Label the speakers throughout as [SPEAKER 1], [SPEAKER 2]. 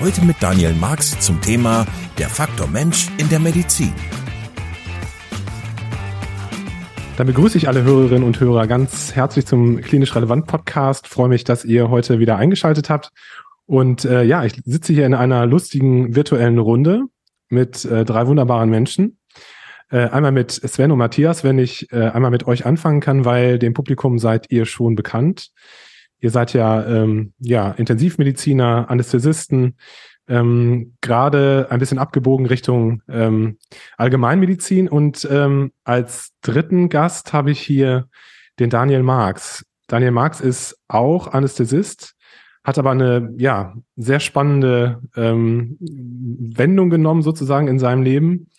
[SPEAKER 1] Heute mit Daniel Marx zum Thema Der Faktor Mensch in der Medizin.
[SPEAKER 2] Dann begrüße ich alle Hörerinnen und Hörer ganz herzlich zum Klinisch Relevant Podcast. freue mich, dass ihr heute wieder eingeschaltet habt. Und äh, ja, ich sitze hier in einer lustigen virtuellen Runde mit äh, drei wunderbaren Menschen. Äh, einmal mit Sven und Matthias, wenn ich äh, einmal mit euch anfangen kann, weil dem Publikum seid ihr schon bekannt. Ihr seid ja, ähm, ja Intensivmediziner, Anästhesisten, ähm, gerade ein bisschen abgebogen Richtung ähm, Allgemeinmedizin. Und ähm, als dritten Gast habe ich hier den Daniel Marx. Daniel Marx ist auch Anästhesist, hat aber eine ja sehr spannende ähm, Wendung genommen sozusagen in seinem Leben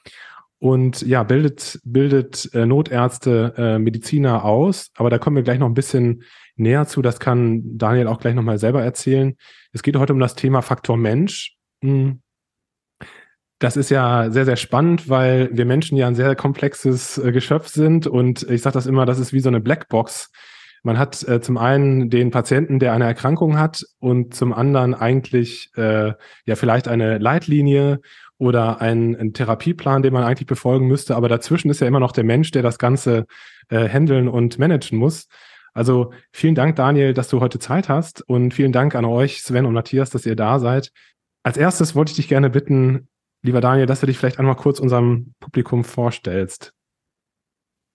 [SPEAKER 2] und ja, bildet, bildet äh, Notärzte, äh, Mediziner aus. Aber da kommen wir gleich noch ein bisschen näher zu. Das kann Daniel auch gleich nochmal selber erzählen. Es geht heute um das Thema Faktor Mensch. Hm. Das ist ja sehr, sehr spannend, weil wir Menschen ja ein sehr komplexes äh, Geschöpf sind. Und ich sage das immer, das ist wie so eine Blackbox. Man hat äh, zum einen den Patienten, der eine Erkrankung hat und zum anderen eigentlich äh, ja vielleicht eine Leitlinie oder ein, ein Therapieplan, den man eigentlich befolgen müsste. Aber dazwischen ist ja immer noch der Mensch, der das Ganze äh, handeln und managen muss. Also vielen Dank, Daniel, dass du heute Zeit hast und vielen Dank an euch, Sven und Matthias, dass ihr da seid. Als erstes wollte ich dich gerne bitten, lieber Daniel, dass du dich vielleicht einmal kurz unserem Publikum vorstellst.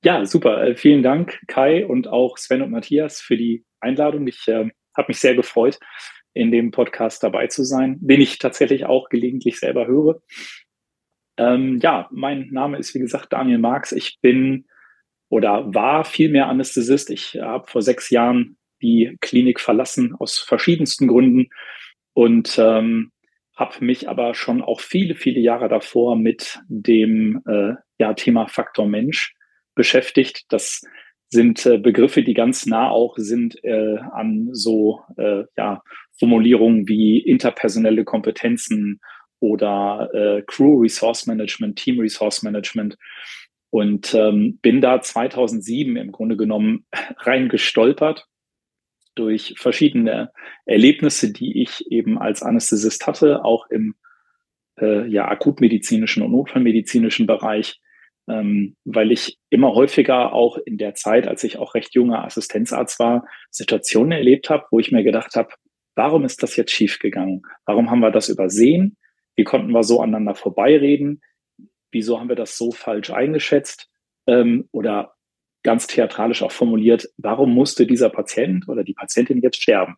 [SPEAKER 3] Ja, super. Äh, vielen Dank, Kai und auch Sven und Matthias für die Einladung. Ich äh, habe mich sehr gefreut, in dem Podcast dabei zu sein, den ich tatsächlich auch gelegentlich selber höre. Ähm, ja, mein Name ist wie gesagt Daniel Marx. Ich bin oder war vielmehr Anästhesist. Ich habe vor sechs Jahren die Klinik verlassen aus verschiedensten Gründen und ähm, habe mich aber schon auch viele, viele Jahre davor mit dem äh, ja, Thema Faktor Mensch beschäftigt. Das sind äh, Begriffe, die ganz nah auch sind äh, an so äh, ja, Formulierungen wie interpersonelle Kompetenzen oder äh, Crew Resource Management, Team Resource Management. Und ähm, bin da 2007 im Grunde genommen reingestolpert durch verschiedene Erlebnisse, die ich eben als Anästhesist hatte, auch im äh, ja, akutmedizinischen und notfallmedizinischen Bereich, ähm, weil ich immer häufiger auch in der Zeit, als ich auch recht junger Assistenzarzt war, Situationen erlebt habe, wo ich mir gedacht habe, warum ist das jetzt schiefgegangen? Warum haben wir das übersehen? Wie konnten wir so aneinander vorbeireden? Wieso haben wir das so falsch eingeschätzt? Ähm, oder ganz theatralisch auch formuliert, warum musste dieser Patient oder die Patientin jetzt sterben?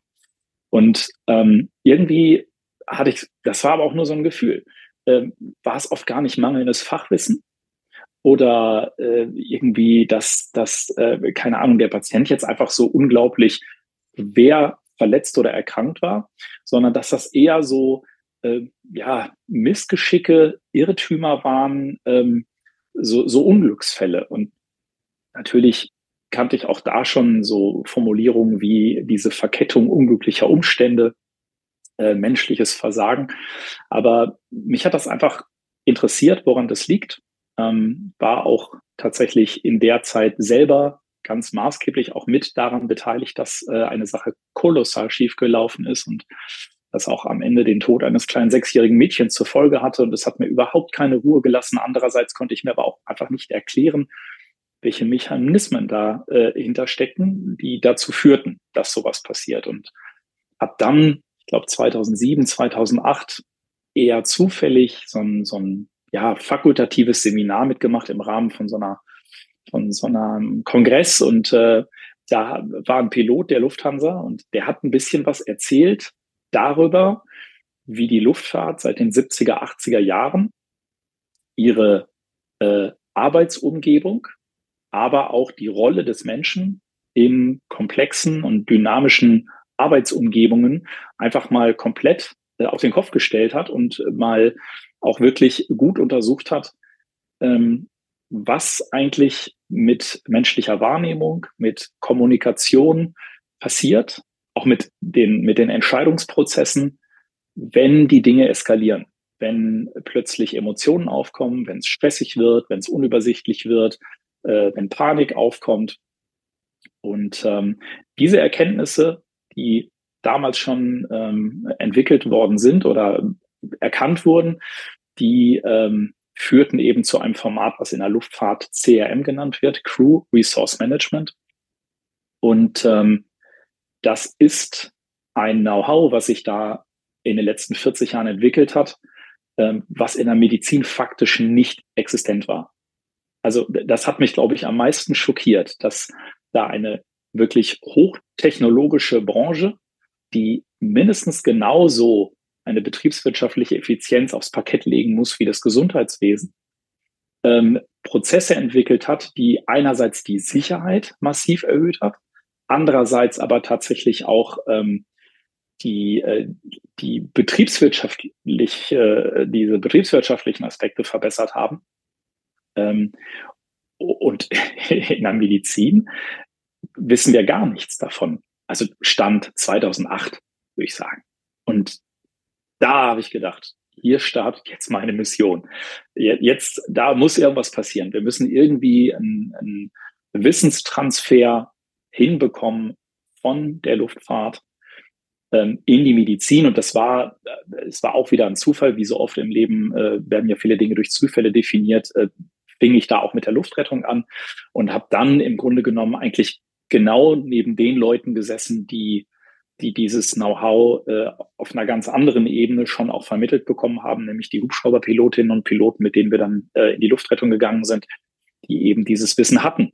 [SPEAKER 3] Und ähm, irgendwie hatte ich, das war aber auch nur so ein Gefühl, ähm, war es oft gar nicht mangelndes Fachwissen oder äh, irgendwie, dass, dass äh, keine Ahnung, der Patient jetzt einfach so unglaublich wer verletzt oder erkrankt war, sondern dass das eher so äh, ja, Missgeschicke, Irrtümer waren, ähm, so, so Unglücksfälle. Und natürlich kannte ich auch da schon so Formulierungen wie diese Verkettung unglücklicher Umstände, äh, menschliches Versagen. Aber mich hat das einfach interessiert, woran das liegt. Ähm, war auch tatsächlich in der Zeit selber ganz maßgeblich auch mit daran beteiligt, dass äh, eine Sache kolossal schief gelaufen ist und das auch am Ende den Tod eines kleinen sechsjährigen Mädchens zur Folge hatte. Und das hat mir überhaupt keine Ruhe gelassen. Andererseits konnte ich mir aber auch einfach nicht erklären, welche Mechanismen da äh, hinterstecken, die dazu führten, dass sowas passiert. Und ab dann, ich glaube 2007, 2008, eher zufällig so ein, so ein ja, fakultatives Seminar mitgemacht im Rahmen von so einer von so einem Kongress und äh, da war ein Pilot der Lufthansa und der hat ein bisschen was erzählt darüber, wie die Luftfahrt seit den 70er, 80er Jahren ihre äh, Arbeitsumgebung, aber auch die Rolle des Menschen in komplexen und dynamischen Arbeitsumgebungen einfach mal komplett äh, auf den Kopf gestellt hat und mal auch wirklich gut untersucht hat, ähm, was eigentlich mit menschlicher Wahrnehmung, mit Kommunikation passiert, auch mit den, mit den Entscheidungsprozessen, wenn die Dinge eskalieren, wenn plötzlich Emotionen aufkommen, wenn es stressig wird, wenn es unübersichtlich wird, äh, wenn Panik aufkommt. Und ähm, diese Erkenntnisse, die damals schon ähm, entwickelt worden sind oder erkannt wurden, die ähm, führten eben zu einem Format, was in der Luftfahrt CRM genannt wird, Crew Resource Management. Und ähm, das ist ein Know-how, was sich da in den letzten 40 Jahren entwickelt hat, ähm, was in der Medizin faktisch nicht existent war. Also das hat mich, glaube ich, am meisten schockiert, dass da eine wirklich hochtechnologische Branche, die mindestens genauso eine betriebswirtschaftliche Effizienz aufs Parkett legen muss wie das Gesundheitswesen, ähm, Prozesse entwickelt hat, die einerseits die Sicherheit massiv erhöht hat, andererseits aber tatsächlich auch ähm, die, äh, die betriebswirtschaftlich, äh, diese betriebswirtschaftlichen Aspekte verbessert haben. Ähm, und in der Medizin wissen wir gar nichts davon. Also Stand 2008, würde ich sagen. Und da habe ich gedacht, hier startet jetzt meine Mission. Jetzt, da muss irgendwas passieren. Wir müssen irgendwie einen, einen Wissenstransfer hinbekommen von der Luftfahrt ähm, in die Medizin. Und das war, äh, es war auch wieder ein Zufall, wie so oft im Leben äh, werden ja viele Dinge durch Zufälle definiert. Äh, fing ich da auch mit der Luftrettung an und habe dann im Grunde genommen eigentlich genau neben den Leuten gesessen, die die dieses Know-how äh, auf einer ganz anderen Ebene schon auch vermittelt bekommen haben, nämlich die Hubschrauberpilotinnen und Piloten, mit denen wir dann äh, in die Luftrettung gegangen sind, die eben dieses Wissen hatten.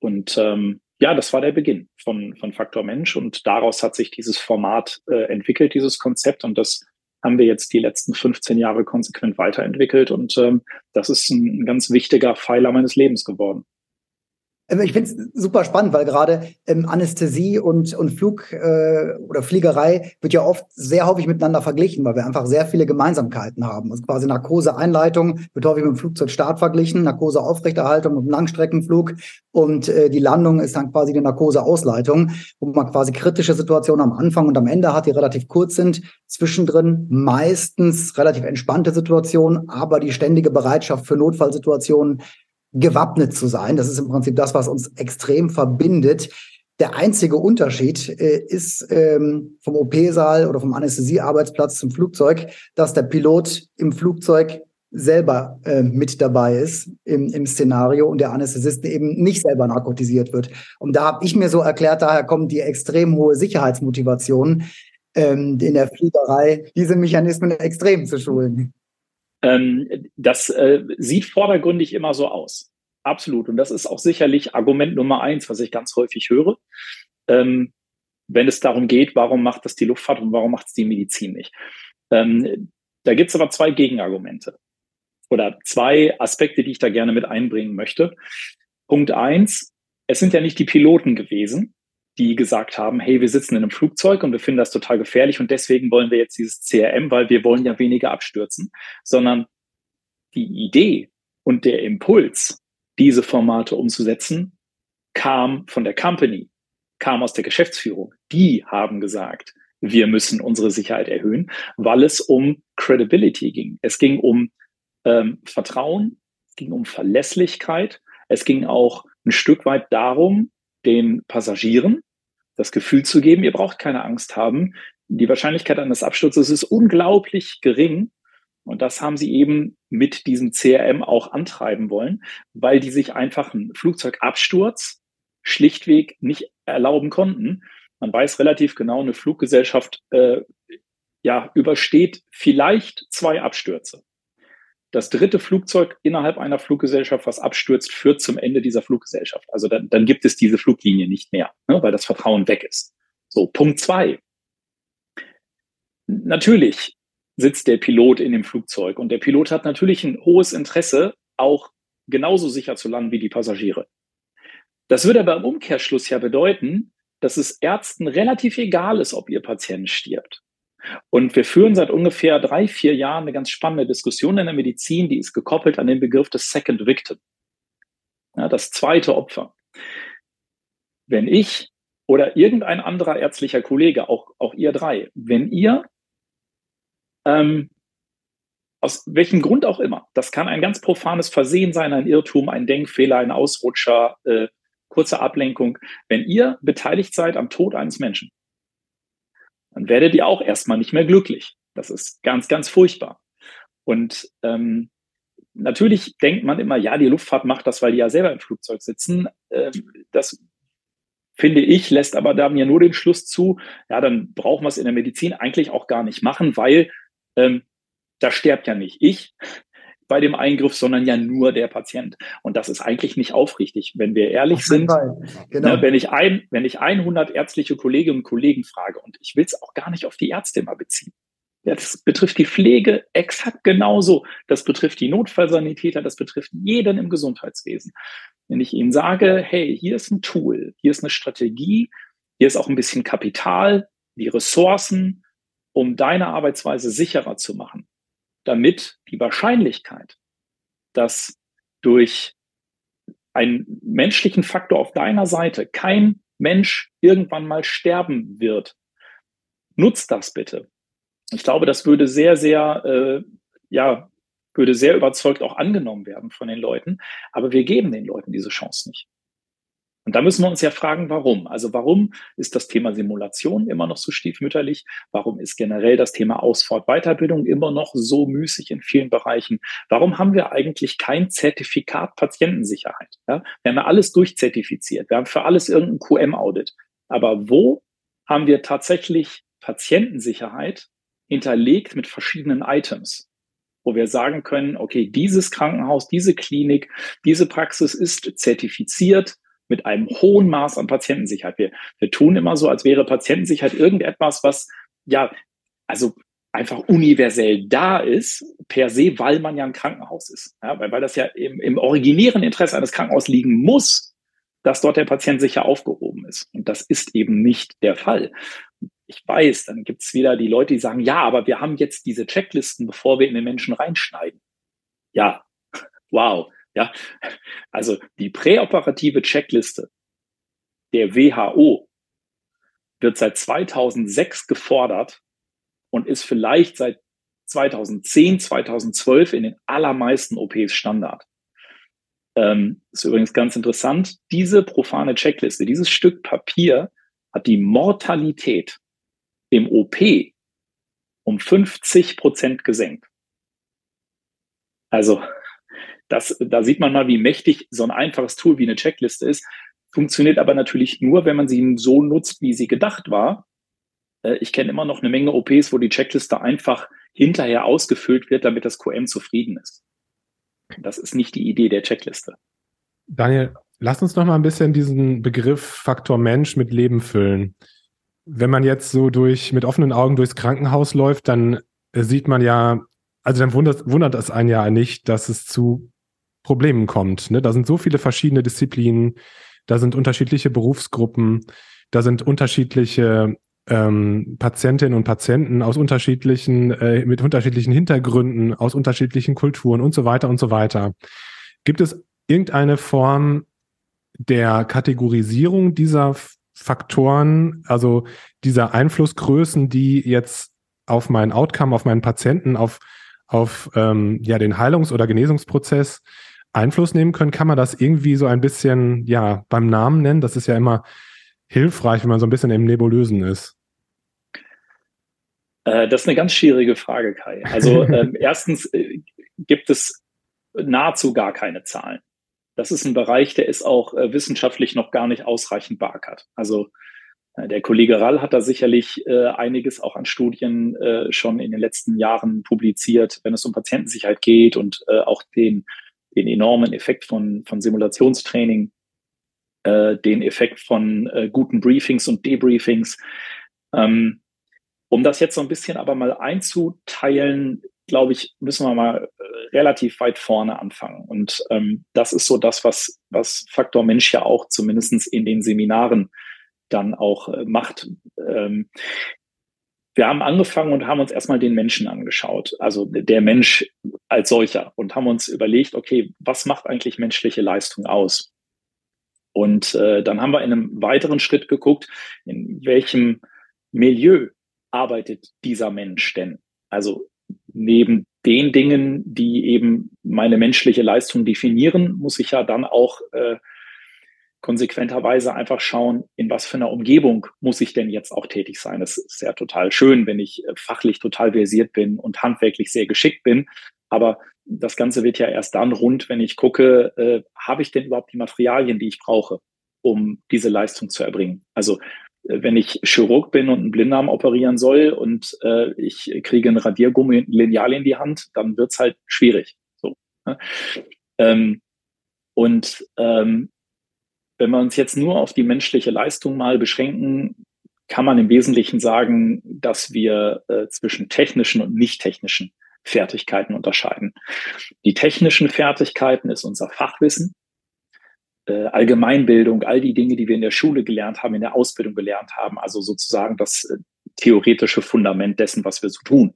[SPEAKER 3] Und ähm, ja, das war der Beginn von, von Faktor Mensch und daraus hat sich dieses Format äh, entwickelt, dieses Konzept und das haben wir jetzt die letzten 15 Jahre konsequent weiterentwickelt und ähm, das ist ein, ein ganz wichtiger Pfeiler meines Lebens geworden.
[SPEAKER 4] Ähm, ich finde es super spannend, weil gerade ähm, Anästhesie und, und Flug äh, oder Fliegerei wird ja oft sehr häufig miteinander verglichen, weil wir einfach sehr viele Gemeinsamkeiten haben. Also quasi Narkoseeinleitung wird häufig mit dem Flugzeugstart verglichen, Narkoseaufrechterhaltung mit dem Langstreckenflug und äh, die Landung ist dann quasi die Narkoseausleitung, wo man quasi kritische Situationen am Anfang und am Ende hat, die relativ kurz sind, zwischendrin meistens relativ entspannte Situationen, aber die ständige Bereitschaft für Notfallsituationen gewappnet zu sein. Das ist im Prinzip das, was uns extrem verbindet. Der einzige Unterschied äh, ist ähm, vom OP-Saal oder vom Anästhesiearbeitsplatz zum Flugzeug, dass der Pilot im Flugzeug selber äh, mit dabei ist im, im Szenario und der Anästhesist eben nicht selber narkotisiert wird. Und da habe ich mir so erklärt, daher kommt die extrem hohe Sicherheitsmotivation ähm, in der Fliegerei, diese Mechanismen extrem zu schulen.
[SPEAKER 3] Ähm, das äh, sieht vordergründig immer so aus. Absolut. Und das ist auch sicherlich Argument Nummer eins, was ich ganz häufig höre. Ähm, wenn es darum geht, warum macht das die Luftfahrt und warum macht es die Medizin nicht? Ähm, da gibt es aber zwei Gegenargumente oder zwei Aspekte, die ich da gerne mit einbringen möchte. Punkt eins, es sind ja nicht die Piloten gewesen, die gesagt haben, hey, wir sitzen in einem Flugzeug und wir finden das total gefährlich und deswegen wollen wir jetzt dieses CRM, weil wir wollen ja weniger abstürzen, sondern die Idee und der Impuls, diese Formate umzusetzen, kam von der Company, kam aus der Geschäftsführung. Die haben gesagt, wir müssen unsere Sicherheit erhöhen, weil es um Credibility ging. Es ging um ähm, Vertrauen, es ging um Verlässlichkeit, es ging auch ein Stück weit darum, den Passagieren das Gefühl zu geben, ihr braucht keine Angst haben. Die Wahrscheinlichkeit eines Absturzes ist unglaublich gering. Und das haben sie eben mit diesem CRM auch antreiben wollen, weil die sich einfach einen Flugzeugabsturz schlichtweg nicht erlauben konnten. Man weiß relativ genau, eine Fluggesellschaft äh, ja, übersteht vielleicht zwei Abstürze das dritte Flugzeug innerhalb einer Fluggesellschaft, was abstürzt, führt zum Ende dieser Fluggesellschaft. Also dann, dann gibt es diese Fluglinie nicht mehr, ne, weil das Vertrauen weg ist. So, Punkt zwei. Natürlich sitzt der Pilot in dem Flugzeug und der Pilot hat natürlich ein hohes Interesse, auch genauso sicher zu landen wie die Passagiere. Das würde aber im Umkehrschluss ja bedeuten, dass es Ärzten relativ egal ist, ob ihr Patient stirbt. Und wir führen seit ungefähr drei, vier Jahren eine ganz spannende Diskussion in der Medizin, die ist gekoppelt an den Begriff des Second Victim. Ja, das zweite Opfer. Wenn ich oder irgendein anderer ärztlicher Kollege, auch, auch ihr drei, wenn ihr ähm, aus welchem Grund auch immer, das kann ein ganz profanes Versehen sein, ein Irrtum, ein Denkfehler, ein Ausrutscher, äh, kurze Ablenkung, wenn ihr beteiligt seid am Tod eines Menschen, dann werdet ihr auch erstmal nicht mehr glücklich. Das ist ganz, ganz furchtbar. Und ähm, natürlich denkt man immer, ja, die Luftfahrt macht das, weil die ja selber im Flugzeug sitzen. Ähm, das finde ich, lässt aber da mir nur den Schluss zu, ja, dann brauchen wir es in der Medizin eigentlich auch gar nicht machen, weil ähm, da stirbt ja nicht ich, bei dem Eingriff, sondern ja nur der Patient. Und das ist eigentlich nicht aufrichtig, wenn wir ehrlich sind. Genau. Ne, wenn, ich ein, wenn ich 100 ärztliche Kolleginnen und Kollegen frage, und ich will es auch gar nicht auf die Ärzte immer beziehen. Ja, das betrifft die Pflege exakt genauso. Das betrifft die Notfallsanitäter, das betrifft jeden im Gesundheitswesen. Wenn ich ihnen sage, hey, hier ist ein Tool, hier ist eine Strategie, hier ist auch ein bisschen Kapital, die Ressourcen, um deine Arbeitsweise sicherer zu machen, damit die Wahrscheinlichkeit, dass durch einen menschlichen Faktor auf deiner Seite kein Mensch irgendwann mal sterben wird, nutzt das bitte. Ich glaube, das würde sehr, sehr, äh, ja, würde sehr überzeugt auch angenommen werden von den Leuten. Aber wir geben den Leuten diese Chance nicht. Und da müssen wir uns ja fragen, warum. Also warum ist das Thema Simulation immer noch so stiefmütterlich? Warum ist generell das Thema Ausfahrt Weiterbildung immer noch so müßig in vielen Bereichen? Warum haben wir eigentlich kein Zertifikat Patientensicherheit? Ja? Wir haben ja alles durchzertifiziert. Wir haben für alles irgendein QM-Audit. Aber wo haben wir tatsächlich Patientensicherheit hinterlegt mit verschiedenen Items? wo wir sagen können, okay, dieses Krankenhaus, diese Klinik, diese Praxis ist zertifiziert mit einem hohen Maß an Patientensicherheit. Wir, wir tun immer so, als wäre Patientensicherheit irgendetwas, was ja, also einfach universell da ist, per se, weil man ja ein Krankenhaus ist. Ja, weil, weil das ja im, im originären Interesse eines Krankenhauses liegen muss, dass dort der Patient sicher aufgehoben ist. Und das ist eben nicht der Fall. Ich weiß, dann gibt es wieder die Leute, die sagen, ja, aber wir haben jetzt diese Checklisten, bevor wir in den Menschen reinschneiden. Ja, wow. Ja, also die präoperative Checkliste der WHO wird seit 2006 gefordert und ist vielleicht seit 2010, 2012 in den allermeisten OPs Standard. Ähm, ist übrigens ganz interessant. Diese profane Checkliste, dieses Stück Papier hat die Mortalität im OP um 50 Prozent gesenkt. Also das, da sieht man mal, wie mächtig so ein einfaches Tool wie eine Checkliste ist. Funktioniert aber natürlich nur, wenn man sie so nutzt, wie sie gedacht war. Äh, ich kenne immer noch eine Menge OPs, wo die Checkliste einfach hinterher ausgefüllt wird, damit das QM zufrieden ist. Das ist nicht die Idee der Checkliste.
[SPEAKER 2] Daniel, lass uns noch mal ein bisschen diesen Begriff Faktor Mensch mit Leben füllen. Wenn man jetzt so durch mit offenen Augen durchs Krankenhaus läuft, dann äh, sieht man ja, also dann wundert, wundert es einen ja nicht, dass es zu Problemen kommt. Ne? Da sind so viele verschiedene Disziplinen, da sind unterschiedliche Berufsgruppen, da sind unterschiedliche ähm, Patientinnen und Patienten aus unterschiedlichen, äh, mit unterschiedlichen Hintergründen, aus unterschiedlichen Kulturen und so weiter und so weiter. Gibt es irgendeine Form der Kategorisierung dieser Faktoren, also dieser Einflussgrößen, die jetzt auf meinen Outcome, auf meinen Patienten, auf, auf ähm, ja, den Heilungs- oder Genesungsprozess Einfluss nehmen können, kann man das irgendwie so ein bisschen, ja, beim Namen nennen. Das ist ja immer hilfreich, wenn man so ein bisschen im Nebulösen ist.
[SPEAKER 3] Äh, das ist eine ganz schwierige Frage, Kai. Also ähm, erstens äh, gibt es nahezu gar keine Zahlen. Das ist ein Bereich, der ist auch äh, wissenschaftlich noch gar nicht ausreichend beackert. Also äh, der Kollege Rall hat da sicherlich äh, einiges auch an Studien äh, schon in den letzten Jahren publiziert, wenn es um Patientensicherheit geht und äh, auch den den enormen Effekt von, von Simulationstraining, äh, den Effekt von äh, guten Briefings und Debriefings. Ähm, um das jetzt so ein bisschen aber mal einzuteilen, glaube ich, müssen wir mal äh, relativ weit vorne anfangen. Und ähm, das ist so das, was, was Faktor Mensch ja auch zumindest in den Seminaren dann auch äh, macht. Ähm, wir haben angefangen und haben uns erstmal den Menschen angeschaut, also der Mensch als solcher und haben uns überlegt, okay, was macht eigentlich menschliche Leistung aus? Und äh, dann haben wir in einem weiteren Schritt geguckt, in welchem Milieu arbeitet dieser Mensch denn? Also neben den Dingen, die eben meine menschliche Leistung definieren, muss ich ja dann auch äh, konsequenterweise einfach schauen, in was für einer Umgebung muss ich denn jetzt auch tätig sein. Es ist ja total schön, wenn ich äh, fachlich total versiert bin und handwerklich sehr geschickt bin. Aber das Ganze wird ja erst dann rund, wenn ich gucke, äh, habe ich denn überhaupt die Materialien, die ich brauche, um diese Leistung zu erbringen? Also äh, wenn ich Chirurg bin und einen Blinddarm operieren soll und äh, ich kriege ein Radiergummi ein Lineal in die Hand, dann wird's halt schwierig. So, ne? ähm, und ähm, wenn wir uns jetzt nur auf die menschliche Leistung mal beschränken, kann man im Wesentlichen sagen, dass wir äh, zwischen technischen und nicht technischen Fertigkeiten unterscheiden. Die technischen Fertigkeiten ist unser Fachwissen, äh, Allgemeinbildung, all die Dinge, die wir in der Schule gelernt haben, in der Ausbildung gelernt haben, also sozusagen das äh, theoretische Fundament dessen, was wir so tun.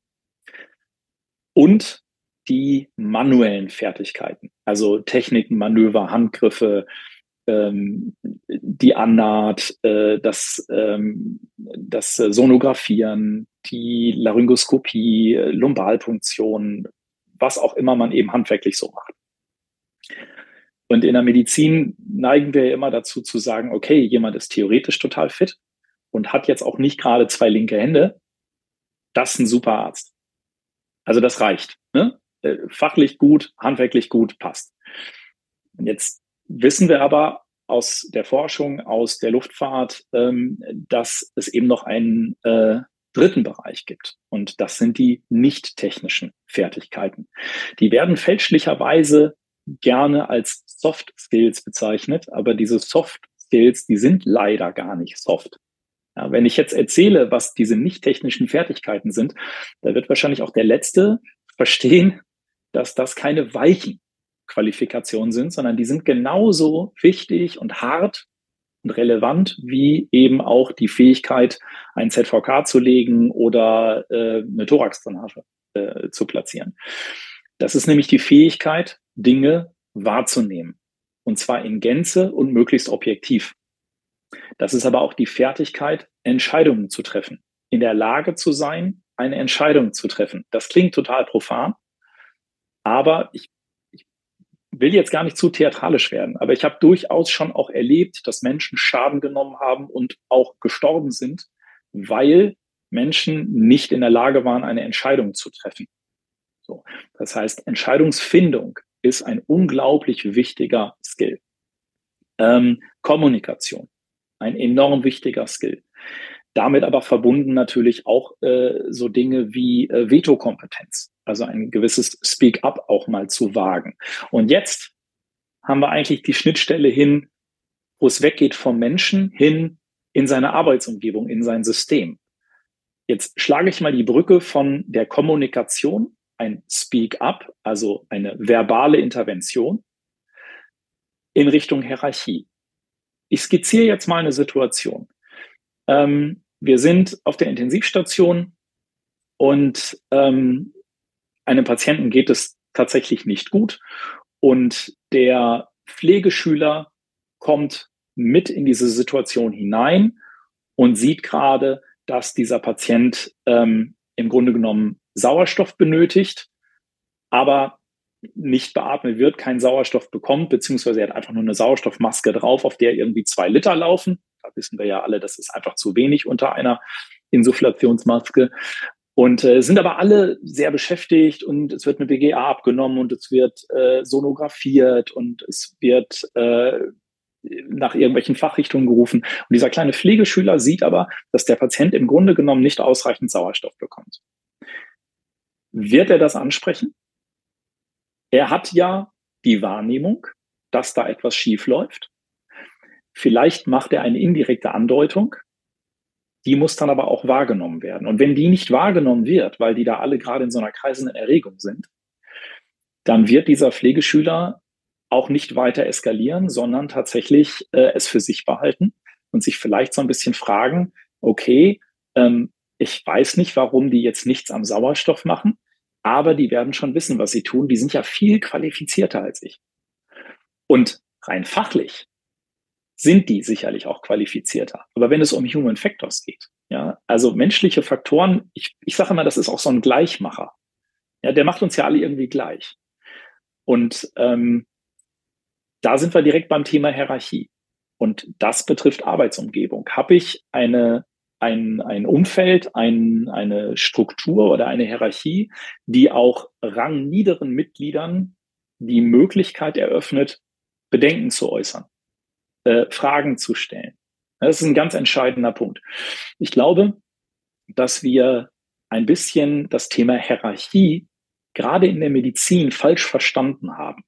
[SPEAKER 3] Und die manuellen Fertigkeiten, also Techniken, Manöver, Handgriffe, ähm, die Annaht, äh, das, ähm, das Sonografieren, die Laryngoskopie, Lumbalpunktion, was auch immer man eben handwerklich so macht. Und in der Medizin neigen wir immer dazu zu sagen, okay, jemand ist theoretisch total fit und hat jetzt auch nicht gerade zwei linke Hände. Das ist ein super Arzt. Also das reicht. Ne? Äh, fachlich gut, handwerklich gut, passt. Und jetzt wissen wir aber aus der Forschung, aus der Luftfahrt, ähm, dass es eben noch einen äh, dritten Bereich gibt. Und das sind die nicht technischen Fertigkeiten. Die werden fälschlicherweise gerne als Soft Skills bezeichnet, aber diese Soft Skills, die sind leider gar nicht soft. Ja, wenn ich jetzt erzähle, was diese nicht technischen Fertigkeiten sind, da wird wahrscheinlich auch der Letzte verstehen, dass das keine weichen Qualifikationen sind, sondern die sind genauso wichtig und hart und relevant wie eben auch die Fähigkeit, ein ZVK zu legen oder äh, eine Thoraxdrainage äh, zu platzieren. Das ist nämlich die Fähigkeit, Dinge wahrzunehmen. Und zwar in Gänze und möglichst objektiv. Das ist aber auch die Fertigkeit, Entscheidungen zu treffen. In der Lage zu sein, eine Entscheidung zu treffen. Das klingt total profan, aber ich will jetzt gar nicht zu theatralisch werden, aber ich habe durchaus schon auch erlebt, dass Menschen Schaden genommen haben und auch gestorben sind, weil Menschen nicht in der Lage waren, eine Entscheidung zu treffen. So. Das heißt, Entscheidungsfindung ist ein unglaublich wichtiger Skill. Ähm, Kommunikation, ein enorm wichtiger Skill. Damit aber verbunden natürlich auch äh, so Dinge wie äh, Vetokompetenz also ein gewisses Speak-up auch mal zu wagen. Und jetzt haben wir eigentlich die Schnittstelle hin, wo es weggeht vom Menschen hin in seine Arbeitsumgebung, in sein System. Jetzt schlage ich mal die Brücke von der Kommunikation, ein Speak-up, also eine verbale Intervention, in Richtung Hierarchie. Ich skizziere jetzt mal eine Situation. Ähm, wir sind auf der Intensivstation und ähm, einem Patienten geht es tatsächlich nicht gut und der Pflegeschüler kommt mit in diese Situation hinein und sieht gerade, dass dieser Patient ähm, im Grunde genommen Sauerstoff benötigt, aber nicht beatmet wird, keinen Sauerstoff bekommt, beziehungsweise er hat einfach nur eine Sauerstoffmaske drauf, auf der irgendwie zwei Liter laufen. Da wissen wir ja alle, das ist einfach zu wenig unter einer Insufflationsmaske. Und äh, sind aber alle sehr beschäftigt und es wird eine BGA abgenommen und es wird äh, sonografiert und es wird äh, nach irgendwelchen Fachrichtungen gerufen. Und dieser kleine Pflegeschüler sieht aber, dass der Patient im Grunde genommen nicht ausreichend Sauerstoff bekommt. Wird er das ansprechen? Er hat ja die Wahrnehmung, dass da etwas schief läuft. Vielleicht macht er eine indirekte Andeutung, die muss dann aber auch wahrgenommen werden. Und wenn die nicht wahrgenommen wird, weil die da alle gerade in so einer kreisenden Erregung sind, dann wird dieser Pflegeschüler auch nicht weiter eskalieren, sondern tatsächlich äh, es für sich behalten und sich vielleicht so ein bisschen fragen, okay, ähm, ich weiß nicht, warum die jetzt nichts am Sauerstoff machen, aber die werden schon wissen, was sie tun. Die sind ja viel qualifizierter als ich. Und rein fachlich sind die sicherlich auch qualifizierter. Aber wenn es um Human Factors geht, ja, also menschliche Faktoren, ich, ich sage immer, das ist auch so ein Gleichmacher. Ja, der macht uns ja alle irgendwie gleich. Und ähm, da sind wir direkt beim Thema Hierarchie. Und das betrifft Arbeitsumgebung. Habe ich eine, ein, ein Umfeld, ein, eine Struktur oder eine Hierarchie, die auch rangniederen Mitgliedern die Möglichkeit eröffnet, Bedenken zu äußern, äh, Fragen zu stellen. Das ist ein ganz entscheidender Punkt. Ich glaube, dass wir ein bisschen das Thema Hierarchie gerade in der Medizin falsch verstanden haben.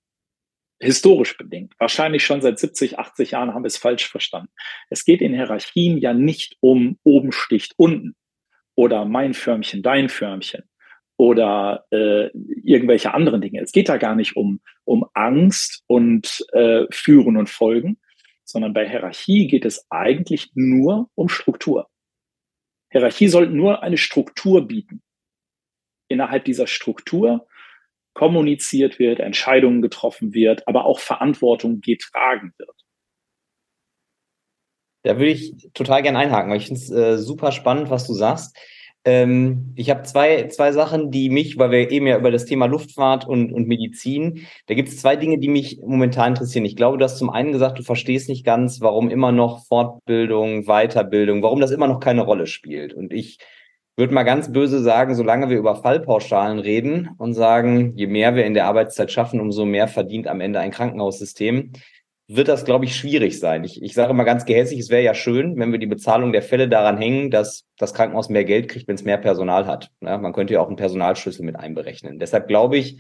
[SPEAKER 3] Historisch bedingt. Wahrscheinlich schon seit 70, 80 Jahren haben wir es falsch verstanden. Es geht in Hierarchien ja nicht um oben sticht unten oder mein Förmchen, dein Förmchen oder äh, irgendwelche anderen Dinge. Es geht da gar nicht um, um Angst und äh, Führen und Folgen, sondern bei Hierarchie geht es eigentlich nur um Struktur. Hierarchie soll nur eine Struktur bieten innerhalb dieser Struktur kommuniziert wird, Entscheidungen getroffen wird, aber auch Verantwortung getragen wird.
[SPEAKER 5] Da würde ich total gerne einhaken, weil ich finde es äh, super spannend, was du sagst. Ähm, ich habe zwei, zwei Sachen, die mich, weil wir eben ja über das Thema Luftfahrt und, und Medizin, da gibt es zwei Dinge, die mich momentan interessieren. Ich glaube, du hast zum einen gesagt, du verstehst nicht ganz, warum immer noch Fortbildung, Weiterbildung, warum das immer noch keine Rolle spielt. Und ich würde mal ganz böse sagen, solange wir über Fallpauschalen reden und sagen, je mehr wir in der Arbeitszeit schaffen, umso mehr verdient am Ende ein Krankenhaussystem, wird das, glaube ich, schwierig sein. Ich, ich sage mal ganz gehässig, es wäre ja schön, wenn wir die Bezahlung der Fälle daran hängen, dass das Krankenhaus mehr Geld kriegt, wenn es mehr Personal hat. Ja, man könnte ja auch einen Personalschlüssel mit einberechnen. Deshalb glaube ich,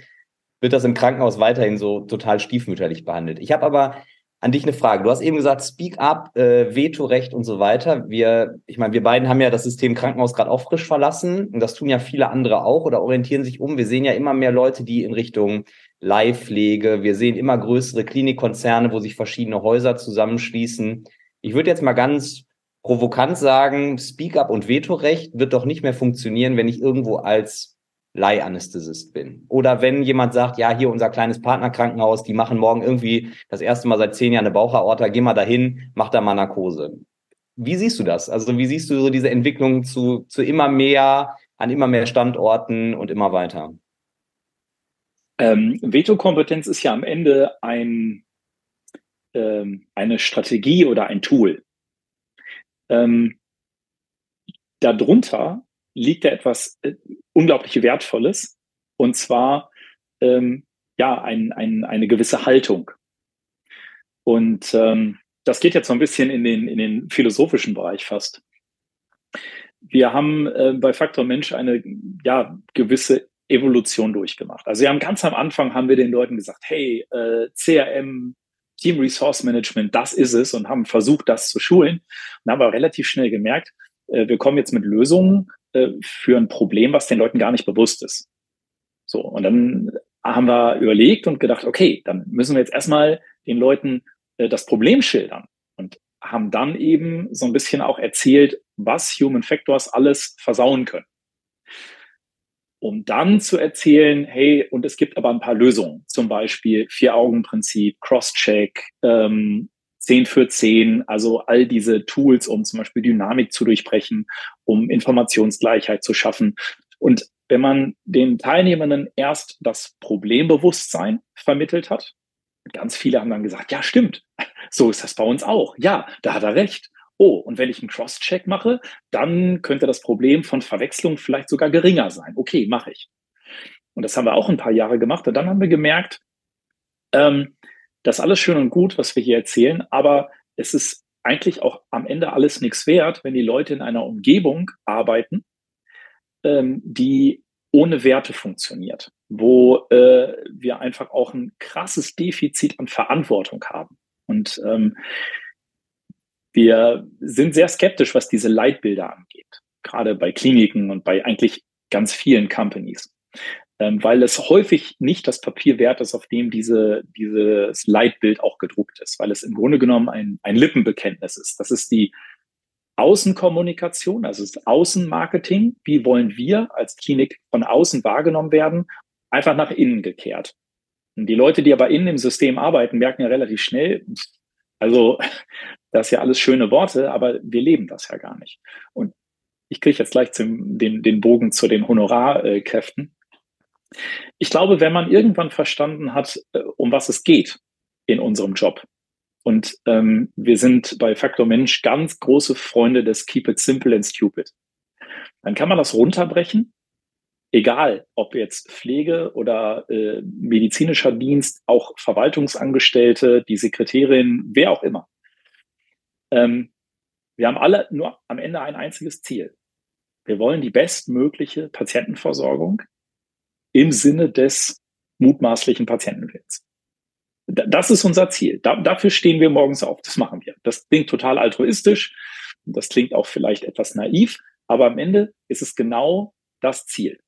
[SPEAKER 5] wird das im Krankenhaus weiterhin so total stiefmütterlich behandelt. Ich habe aber an dich eine Frage. Du hast eben gesagt, Speak Up, äh, Vetorecht und so weiter. Wir, ich meine, wir beiden haben ja das System Krankenhaus gerade auch frisch verlassen und das tun ja viele andere auch oder orientieren sich um. Wir sehen ja immer mehr Leute, die in Richtung Leihpflege, wir sehen immer größere Klinikkonzerne, wo sich verschiedene Häuser zusammenschließen. Ich würde jetzt mal ganz provokant sagen, Speak Up und Vetorecht wird doch nicht mehr funktionieren, wenn ich irgendwo als Leihanästhesist bin. Oder wenn jemand sagt, ja, hier unser kleines Partnerkrankenhaus, die machen morgen irgendwie das erste Mal seit zehn Jahren eine Bauchaorta, geh mal dahin, mach da mal Narkose. Wie siehst du das? Also wie siehst du so diese Entwicklung zu, zu immer mehr, an immer mehr Standorten und immer weiter?
[SPEAKER 3] Ähm, Veto-Kompetenz ist ja am Ende ein, ähm, eine Strategie oder ein Tool. Ähm, darunter liegt da etwas äh, unglaublich Wertvolles. Und zwar ähm, ja ein, ein, eine gewisse Haltung. Und ähm, das geht jetzt so ein bisschen in den, in den philosophischen Bereich fast. Wir haben äh, bei Faktor Mensch eine ja, gewisse Evolution durchgemacht. Also wir haben ganz am Anfang haben wir den Leuten gesagt, hey, äh, CRM, Team Resource Management, das ist es und haben versucht, das zu schulen. Und haben aber relativ schnell gemerkt, äh, wir kommen jetzt mit Lösungen, äh, für ein Problem, was den Leuten gar nicht bewusst ist. So, und dann haben wir überlegt und gedacht, okay, dann müssen wir jetzt erstmal den Leuten äh, das Problem schildern und haben dann eben so ein bisschen auch erzählt, was Human Factors alles versauen können. Um dann zu erzählen, hey, und es gibt aber ein paar Lösungen, zum Beispiel Vier-Augen-Prinzip, Cross-Check, ähm, 10 für 10, also all diese Tools, um zum Beispiel Dynamik zu durchbrechen, um Informationsgleichheit zu schaffen. Und wenn man den Teilnehmenden erst das Problembewusstsein vermittelt hat, ganz viele haben dann gesagt, ja, stimmt, so ist das bei uns auch. Ja, da hat er recht. Oh, und wenn ich einen Cross-Check mache, dann könnte das Problem von Verwechslung vielleicht sogar geringer sein. Okay, mache ich. Und das haben wir auch ein paar Jahre gemacht. Und dann haben wir gemerkt, ähm, das ist alles schön und gut, was wir hier erzählen, aber es ist eigentlich auch am Ende alles nichts wert, wenn die Leute in einer Umgebung arbeiten, ähm, die ohne Werte funktioniert, wo äh, wir einfach auch ein krasses Defizit an Verantwortung haben. Und ähm, wir sind sehr skeptisch, was diese Leitbilder angeht, gerade bei Kliniken und bei eigentlich ganz vielen Companies ähm, weil es häufig nicht das Papier wert ist, auf dem diese, dieses Leitbild auch gedruckt ist, weil es im Grunde genommen ein, ein Lippenbekenntnis ist. Das ist die Außenkommunikation, also das Außenmarketing. Wie wollen wir als Klinik von außen wahrgenommen werden? Einfach nach innen gekehrt. Und die Leute, die aber innen im System arbeiten, merken ja relativ schnell, also das ist ja alles schöne Worte, aber wir leben das ja gar nicht. Und ich kriege jetzt gleich zum, den, den Bogen zu den Honorarkräften. Ich glaube, wenn man irgendwann verstanden hat, äh, um was es geht in unserem Job, und ähm, wir sind bei Faktor Mensch ganz große Freunde des Keep it simple and stupid. Dann kann man das runterbrechen, egal ob jetzt Pflege oder äh, medizinischer Dienst, auch Verwaltungsangestellte, die Sekretärin, wer auch immer. Ähm, wir haben alle nur am Ende ein einziges Ziel. Wir wollen die bestmögliche Patientenversorgung im Sinne des mutmaßlichen Patientenwillens. Das ist unser Ziel. Da, dafür stehen wir morgens auf. Das machen wir. Das klingt total altruistisch. Das klingt auch vielleicht etwas naiv. Aber am Ende ist es genau das Ziel.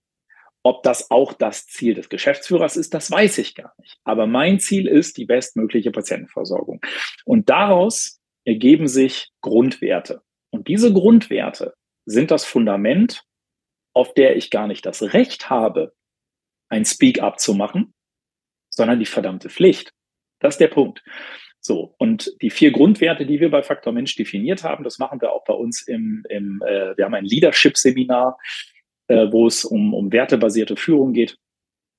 [SPEAKER 3] Ob das auch das Ziel des Geschäftsführers ist, das weiß ich gar nicht. Aber mein Ziel ist die bestmögliche Patientenversorgung. Und daraus ergeben sich Grundwerte. Und diese Grundwerte sind das Fundament, auf der ich gar nicht das Recht habe, ein Speak-up zu machen, sondern die verdammte Pflicht. Das ist der Punkt. So, und die vier Grundwerte, die wir bei Faktor Mensch definiert haben, das machen wir auch bei uns im, im äh, wir haben ein Leadership-Seminar, äh, wo es um, um wertebasierte Führung geht.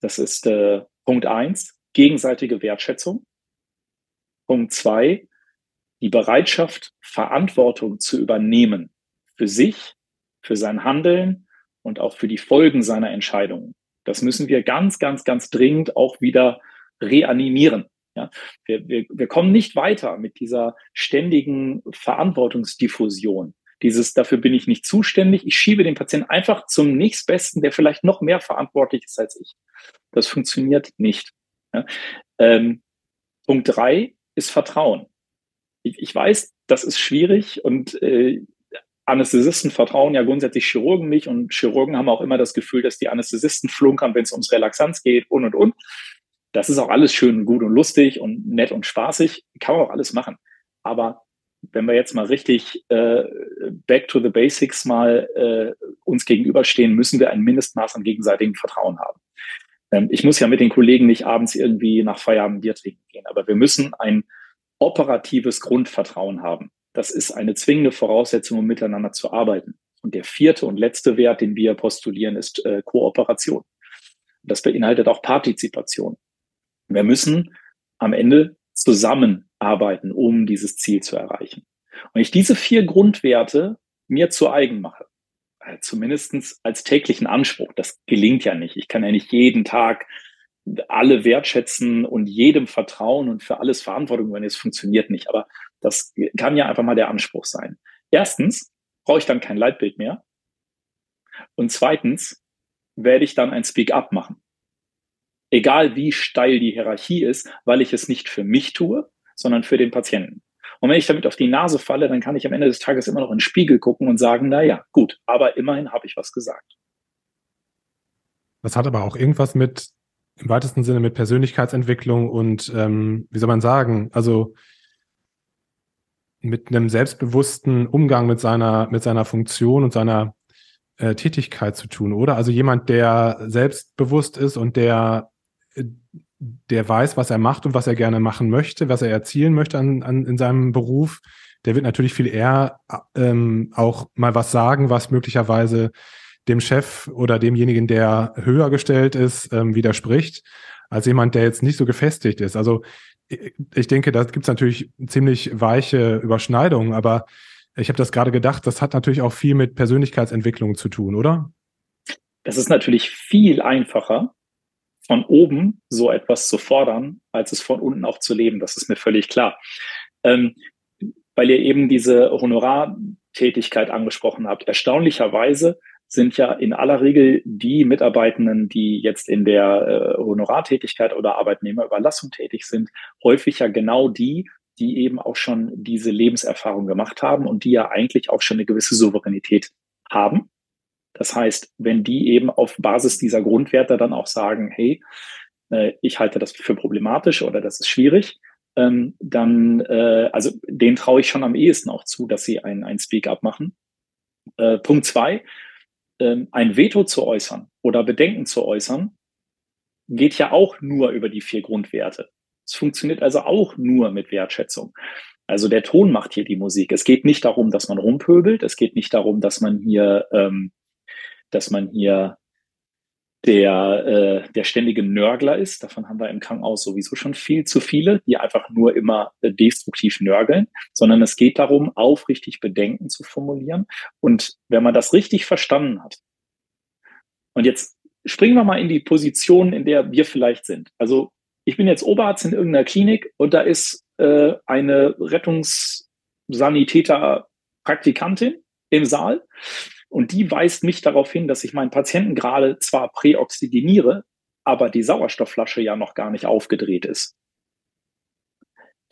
[SPEAKER 3] Das ist äh, Punkt eins, gegenseitige Wertschätzung. Punkt zwei, die Bereitschaft, Verantwortung zu übernehmen für sich, für sein Handeln und auch für die Folgen seiner Entscheidungen. Das müssen wir ganz, ganz, ganz dringend auch wieder reanimieren. Ja, wir, wir, wir kommen nicht weiter mit dieser ständigen Verantwortungsdiffusion. Dieses, dafür bin ich nicht zuständig. Ich schiebe den Patienten einfach zum nächstbesten, der vielleicht noch mehr verantwortlich ist als ich. Das funktioniert nicht. Ja. Ähm, Punkt drei ist Vertrauen. Ich, weiß, das ist schwierig und äh, Anästhesisten vertrauen ja grundsätzlich Chirurgen nicht und Chirurgen haben auch immer das Gefühl, dass die Anästhesisten flunkern, wenn es ums Relaxanz geht und und und. Das ist auch alles schön gut und lustig und nett und spaßig. Kann man auch alles machen. Aber wenn wir jetzt mal richtig äh, back to the basics mal äh, uns gegenüberstehen, müssen wir ein Mindestmaß an gegenseitigem Vertrauen haben. Ähm, ich muss ja mit den Kollegen nicht abends irgendwie nach Feierabend Bier trinken gehen, aber wir müssen ein operatives Grundvertrauen haben. Das ist eine zwingende Voraussetzung, um miteinander zu arbeiten. Und der vierte und letzte Wert, den wir postulieren, ist äh, Kooperation. Das beinhaltet auch Partizipation. Wir müssen am Ende zusammenarbeiten, um dieses Ziel zu erreichen. Und ich diese vier Grundwerte mir zu eigen mache, äh, zumindest als täglichen Anspruch, das gelingt ja nicht. Ich kann ja nicht jeden Tag alle wertschätzen und jedem vertrauen und für alles Verantwortung übernehmen. Es funktioniert nicht. Aber das kann ja einfach mal der Anspruch sein. Erstens brauche ich dann kein Leitbild mehr. Und zweitens werde ich dann ein Speak-up machen egal wie steil die Hierarchie ist, weil ich es nicht für mich tue, sondern für den Patienten. Und wenn ich damit auf die Nase falle, dann kann ich am Ende des Tages immer noch in den Spiegel gucken und sagen, na ja, gut, aber immerhin habe ich was gesagt.
[SPEAKER 2] Das hat aber auch irgendwas mit, im weitesten Sinne mit Persönlichkeitsentwicklung und, ähm, wie soll man sagen, also mit einem selbstbewussten Umgang mit seiner, mit seiner Funktion und seiner äh, Tätigkeit zu tun, oder? Also jemand, der selbstbewusst ist und der der weiß, was er macht und was er gerne machen möchte, was er erzielen möchte an, an, in seinem Beruf, der wird natürlich viel eher ähm, auch mal was sagen, was möglicherweise dem Chef oder demjenigen, der höher gestellt ist, ähm, widerspricht, als jemand, der jetzt nicht so gefestigt ist. Also ich denke, da gibt es natürlich ziemlich weiche Überschneidungen, aber ich habe das gerade gedacht, das hat natürlich auch viel mit Persönlichkeitsentwicklung zu tun, oder?
[SPEAKER 3] Das ist natürlich viel einfacher, von oben so etwas zu fordern, als es von unten auch zu leben. Das ist mir völlig klar. Ähm, weil ihr eben diese Honorartätigkeit angesprochen habt. Erstaunlicherweise sind ja in aller Regel die Mitarbeitenden, die jetzt in der äh, Honorartätigkeit oder Arbeitnehmerüberlassung tätig sind, häufig ja genau die, die eben auch schon diese Lebenserfahrung gemacht haben und die ja eigentlich auch schon eine gewisse Souveränität haben. Das heißt, wenn die eben auf Basis dieser Grundwerte dann auch sagen, hey, äh, ich halte das für problematisch oder das ist schwierig, ähm, dann, äh, also den traue ich schon am ehesten auch zu, dass sie ein, ein Speak-up machen. Äh, Punkt zwei, ähm, ein Veto zu äußern oder Bedenken zu äußern, geht ja auch nur über die vier Grundwerte. Es funktioniert also auch nur mit Wertschätzung. Also der Ton macht hier die Musik. Es geht nicht darum, dass man rumpöbelt. Es geht nicht darum, dass man hier, ähm, dass man hier der, äh, der ständige Nörgler ist. Davon haben wir im Krankenhaus sowieso schon viel zu viele, die einfach nur immer äh, destruktiv nörgeln, sondern es geht darum, aufrichtig Bedenken zu formulieren. Und wenn man das richtig verstanden hat, und jetzt springen wir mal in die Position, in der wir vielleicht sind. Also ich bin jetzt Oberarzt in irgendeiner Klinik und da ist äh, eine Rettungssanitäter-Praktikantin im Saal und die weist mich darauf hin, dass ich meinen Patienten gerade zwar präoxygeniere, aber die Sauerstoffflasche ja noch gar nicht aufgedreht ist.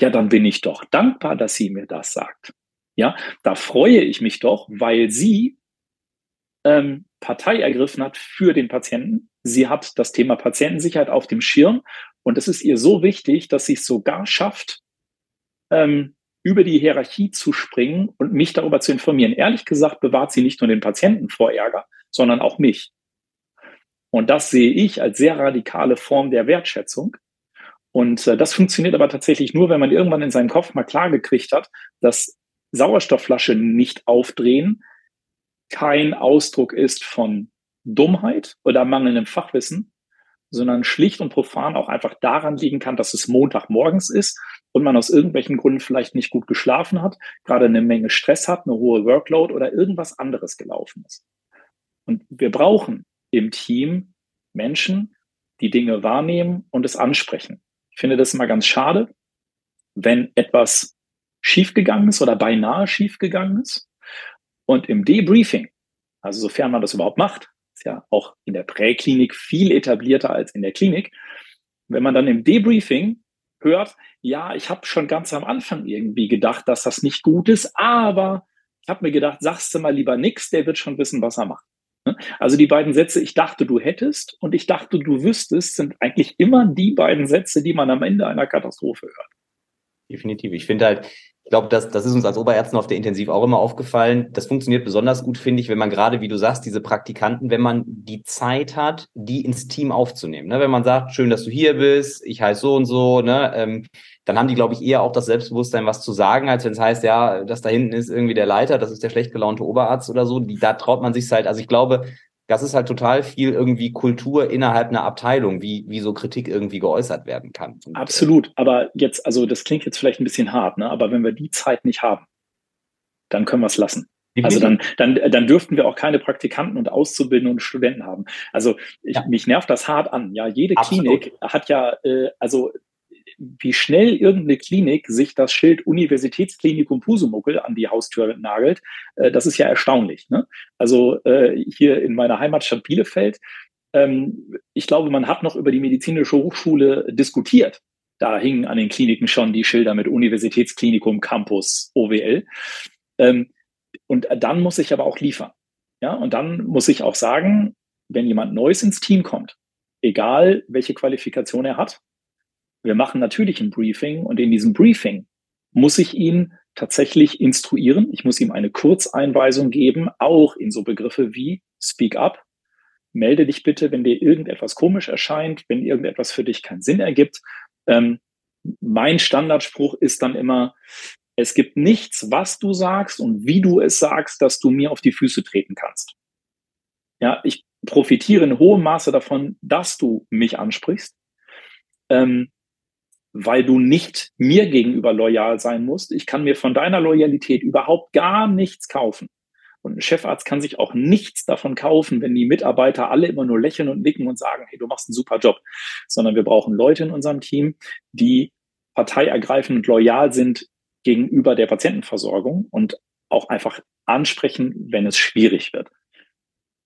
[SPEAKER 3] Ja, dann bin ich doch dankbar, dass sie mir das sagt. Ja, da freue ich mich doch, weil sie ähm, Partei ergriffen hat für den Patienten. Sie hat das Thema Patientensicherheit auf dem Schirm und es ist ihr so wichtig, dass sie es sogar schafft, ähm, über die Hierarchie zu springen und mich darüber zu informieren. Ehrlich gesagt bewahrt sie nicht nur den Patienten vor Ärger, sondern auch mich. Und das sehe ich als sehr radikale Form der Wertschätzung. Und äh, das funktioniert aber tatsächlich nur, wenn man irgendwann in seinem Kopf mal klar gekriegt hat, dass Sauerstoffflasche nicht aufdrehen kein Ausdruck ist von Dummheit oder mangelndem Fachwissen, sondern schlicht und profan auch einfach daran liegen kann, dass es Montagmorgens ist und man aus irgendwelchen Gründen vielleicht nicht gut geschlafen hat, gerade eine Menge Stress hat, eine hohe Workload oder irgendwas anderes gelaufen ist. Und wir brauchen im Team Menschen, die Dinge wahrnehmen und es ansprechen. Ich finde das immer ganz schade, wenn etwas schiefgegangen ist oder beinahe schiefgegangen ist und im Debriefing, also sofern man das überhaupt macht, ist ja auch in der Präklinik viel etablierter als in der Klinik. Wenn man dann im Debriefing hört, ja, ich habe schon ganz am Anfang irgendwie gedacht, dass das nicht gut ist, aber ich habe mir gedacht, sagst du mal lieber nichts, der wird schon wissen, was er macht. Ne? Also die beiden Sätze, ich dachte, du hättest und ich dachte, du wüsstest, sind eigentlich immer die beiden Sätze, die man am Ende einer Katastrophe hört.
[SPEAKER 5] Definitiv. Ich finde halt, ich glaube, das, das ist uns als Oberärzten auf der Intensiv auch immer aufgefallen. Das funktioniert besonders gut, finde ich, wenn man gerade, wie du sagst, diese Praktikanten, wenn man die Zeit hat, die ins Team aufzunehmen. Ne? Wenn man sagt, schön, dass du hier bist, ich heiße so und so, ne? Ähm, dann haben die, glaube ich, eher auch das Selbstbewusstsein, was zu sagen, als wenn es heißt, ja, das da hinten ist irgendwie der Leiter, das ist der schlecht gelaunte Oberarzt oder so. Die, da traut man sich halt, also ich glaube, das ist halt total viel irgendwie Kultur innerhalb einer Abteilung, wie, wie so Kritik irgendwie geäußert werden kann.
[SPEAKER 3] Äh, Absolut. Aber jetzt, also das klingt jetzt vielleicht ein bisschen hart, ne? aber wenn wir die Zeit nicht haben, dann können wir es lassen. Also dann, dann, dann dürften wir auch keine Praktikanten und Auszubildende und Studenten haben. Also ich, ja. mich nervt das hart an. Ja, jede Absolut. Klinik hat ja, äh, also wie schnell irgendeine Klinik sich das Schild Universitätsklinikum Pusumuckel an die Haustür nagelt, äh, das ist ja erstaunlich. Ne? Also äh, hier in meiner Heimatstadt Bielefeld, ähm, ich glaube, man hat noch über die medizinische Hochschule diskutiert. Da hingen an den Kliniken schon die Schilder mit Universitätsklinikum Campus OWL. Ähm, und dann muss ich aber auch liefern. Ja, und dann muss ich auch sagen, wenn jemand Neues ins Team kommt, egal welche Qualifikation er hat, wir machen natürlich ein Briefing und in diesem Briefing muss ich ihn tatsächlich instruieren. Ich muss ihm eine Kurzeinweisung geben, auch in so Begriffe wie Speak up. Melde dich bitte, wenn dir irgendetwas komisch erscheint, wenn irgendetwas für dich keinen Sinn ergibt. Ähm, mein Standardspruch ist dann immer, es gibt nichts, was du sagst und wie du es sagst, dass du mir auf die Füße treten kannst. Ja, ich profitiere in hohem Maße davon, dass du mich ansprichst. Ähm, weil du nicht mir gegenüber loyal sein musst. Ich kann mir von deiner Loyalität überhaupt gar nichts kaufen. Und ein Chefarzt kann sich auch nichts davon kaufen, wenn die Mitarbeiter alle immer nur lächeln und nicken und sagen, hey, du machst einen super Job. Sondern wir brauchen Leute in unserem Team, die parteiergreifend und loyal sind gegenüber der Patientenversorgung und auch einfach ansprechen, wenn es schwierig wird.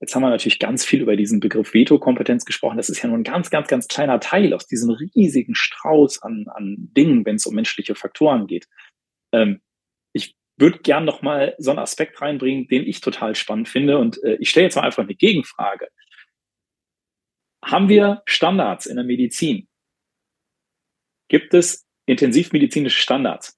[SPEAKER 3] Jetzt haben wir natürlich ganz viel über diesen Begriff Veto-Kompetenz gesprochen. Das ist ja nur ein ganz, ganz, ganz kleiner Teil aus diesem riesigen Strauß an, an Dingen, wenn es um menschliche Faktoren geht. Ähm, ich würde gern noch mal so einen Aspekt reinbringen, den ich total spannend finde. Und äh, ich stelle jetzt mal einfach eine Gegenfrage. Haben wir Standards in der Medizin? Gibt es intensivmedizinische Standards.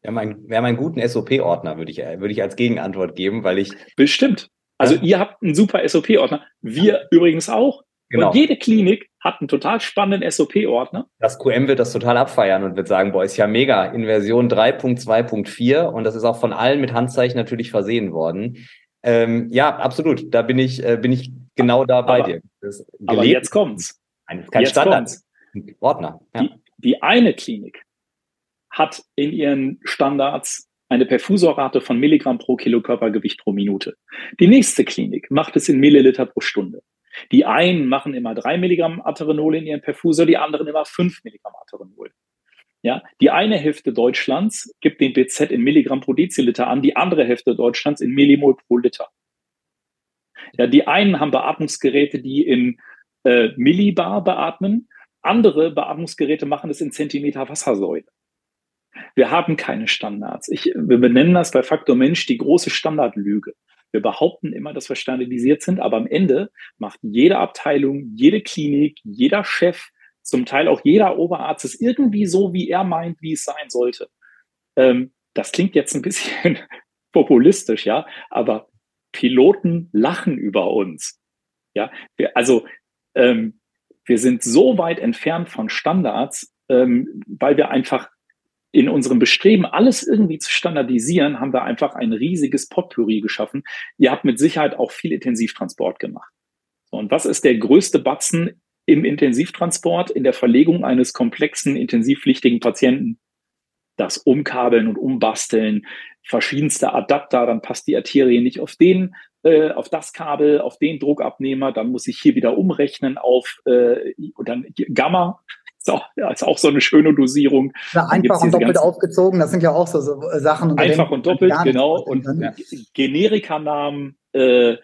[SPEAKER 5] Wir haben einen, wir haben einen guten SOP-Ordner, würde ich, würde ich als Gegenantwort geben, weil ich.
[SPEAKER 3] Bestimmt. Also ihr habt einen super SOP-Ordner. Wir übrigens auch. Genau. Und jede Klinik hat einen total spannenden SOP-Ordner.
[SPEAKER 5] Das QM wird das total abfeiern und wird sagen, boah, ist ja mega, in Version 3.2.4 und das ist auch von allen mit Handzeichen natürlich versehen worden. Ähm, ja, absolut. Da bin ich, äh, bin ich genau da bei
[SPEAKER 3] aber,
[SPEAKER 5] dir.
[SPEAKER 3] aber jetzt kommt's.
[SPEAKER 5] Kein jetzt Standard. Kommt's.
[SPEAKER 3] Ordner. Ja. Die, die eine Klinik hat in ihren Standards eine Perfusorrate von Milligramm pro Kilo Körpergewicht pro Minute. Die nächste Klinik macht es in Milliliter pro Stunde. Die einen machen immer drei Milligramm Aterenol in ihren Perfusor, die anderen immer fünf Milligramm Aterenol. Ja, die eine Hälfte Deutschlands gibt den BZ in Milligramm pro Deziliter an, die andere Hälfte Deutschlands in Millimol pro Liter. Ja, die einen haben Beatmungsgeräte, die in äh, Millibar beatmen, andere Beatmungsgeräte machen es in Zentimeter Wassersäule. Wir haben keine Standards. Ich, wir benennen das bei Faktor Mensch die große Standardlüge. Wir behaupten immer, dass wir standardisiert sind, aber am Ende macht jede Abteilung, jede Klinik, jeder Chef, zum Teil auch jeder Oberarzt es irgendwie so, wie er meint, wie es sein sollte. Ähm, das klingt jetzt ein bisschen populistisch, ja, aber Piloten lachen über uns. Ja, wir, also ähm, wir sind so weit entfernt von Standards, ähm, weil wir einfach in unserem Bestreben, alles irgendwie zu standardisieren, haben wir einfach ein riesiges Potpourri geschaffen. Ihr habt mit Sicherheit auch viel Intensivtransport gemacht. Und was ist der größte Batzen im Intensivtransport, in der Verlegung eines komplexen, intensivpflichtigen Patienten? Das Umkabeln und Umbasteln, verschiedenste Adapter, dann passt die Arterie nicht auf den, äh, auf das Kabel, auf den Druckabnehmer, dann muss ich hier wieder umrechnen auf äh, dann Gamma, ist auch, ja, ist auch so eine schöne Dosierung.
[SPEAKER 4] Ja, einfach und doppelt aufgezogen, das sind ja auch so, so äh, Sachen.
[SPEAKER 3] Einfach und doppelt, genau. Und ja. Generikanamen, äh,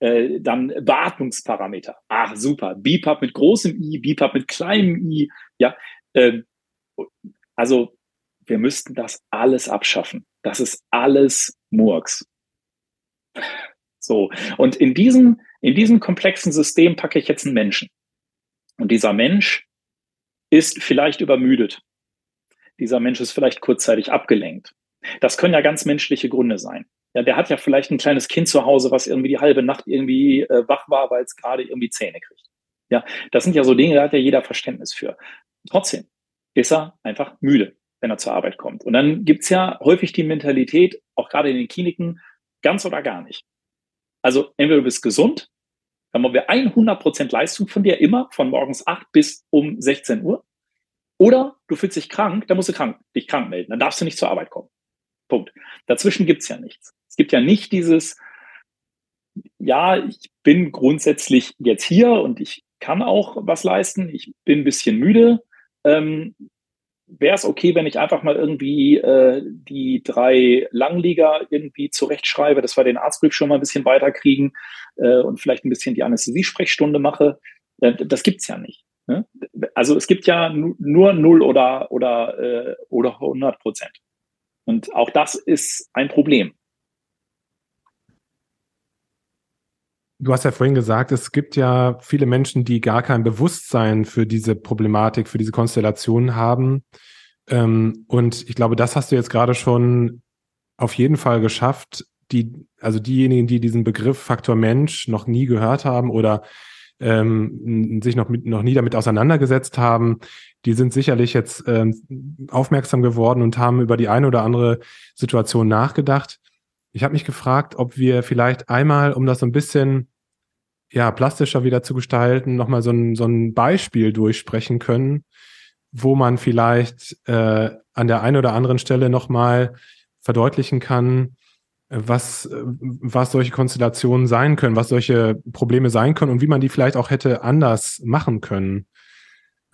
[SPEAKER 3] äh, dann Beatmungsparameter. Ach, super. BPAP mit großem I, BPAP mit kleinem I. Ja, äh, also wir müssten das alles abschaffen. Das ist alles Murks. So. Und in diesem, in diesem komplexen System packe ich jetzt einen Menschen. Und dieser Mensch ist vielleicht übermüdet. Dieser Mensch ist vielleicht kurzzeitig abgelenkt. Das können ja ganz menschliche Gründe sein. Ja, der hat ja vielleicht ein kleines Kind zu Hause, was irgendwie die halbe Nacht irgendwie äh, wach war, weil es gerade irgendwie Zähne kriegt. Ja, das sind ja so Dinge, da hat ja jeder Verständnis für. Trotzdem ist er einfach müde, wenn er zur Arbeit kommt. Und dann gibt's ja häufig die Mentalität, auch gerade in den Kliniken, ganz oder gar nicht. Also entweder du bist gesund dann haben wir 100% Leistung von dir immer von morgens 8 bis um 16 Uhr. Oder du fühlst dich krank, dann musst du krank, dich krank melden. Dann darfst du nicht zur Arbeit kommen. Punkt. Dazwischen gibt's ja nichts. Es gibt ja nicht dieses, ja, ich bin grundsätzlich jetzt hier und ich kann auch was leisten. Ich bin ein bisschen müde. Ähm, wäre es okay, wenn ich einfach mal irgendwie äh, die drei Langlieger irgendwie zurechtschreibe, dass wir den Arztbrief schon mal ein bisschen weiterkriegen äh, und vielleicht ein bisschen die Anästhesiesprechstunde mache. Äh, das gibt's ja nicht. Ne? Also es gibt ja nur null oder oder äh, oder 100 Prozent. Und auch das ist ein Problem.
[SPEAKER 2] Du hast ja vorhin gesagt, es gibt ja viele Menschen, die gar kein Bewusstsein für diese Problematik, für diese Konstellation haben. Ähm, und ich glaube, das hast du jetzt gerade schon auf jeden Fall geschafft, die, also diejenigen, die diesen Begriff Faktor Mensch noch nie gehört haben oder ähm, sich noch, mit, noch nie damit auseinandergesetzt haben, die sind sicherlich jetzt ähm, aufmerksam geworden und haben über die eine oder andere Situation nachgedacht. Ich habe mich gefragt, ob wir vielleicht einmal, um das so ein bisschen ja, plastischer wieder zu gestalten, nochmal so ein, so ein Beispiel durchsprechen können, wo man vielleicht äh, an der einen oder anderen Stelle nochmal verdeutlichen kann, was, was solche Konstellationen sein können, was solche Probleme sein können und wie man die vielleicht auch hätte anders machen können.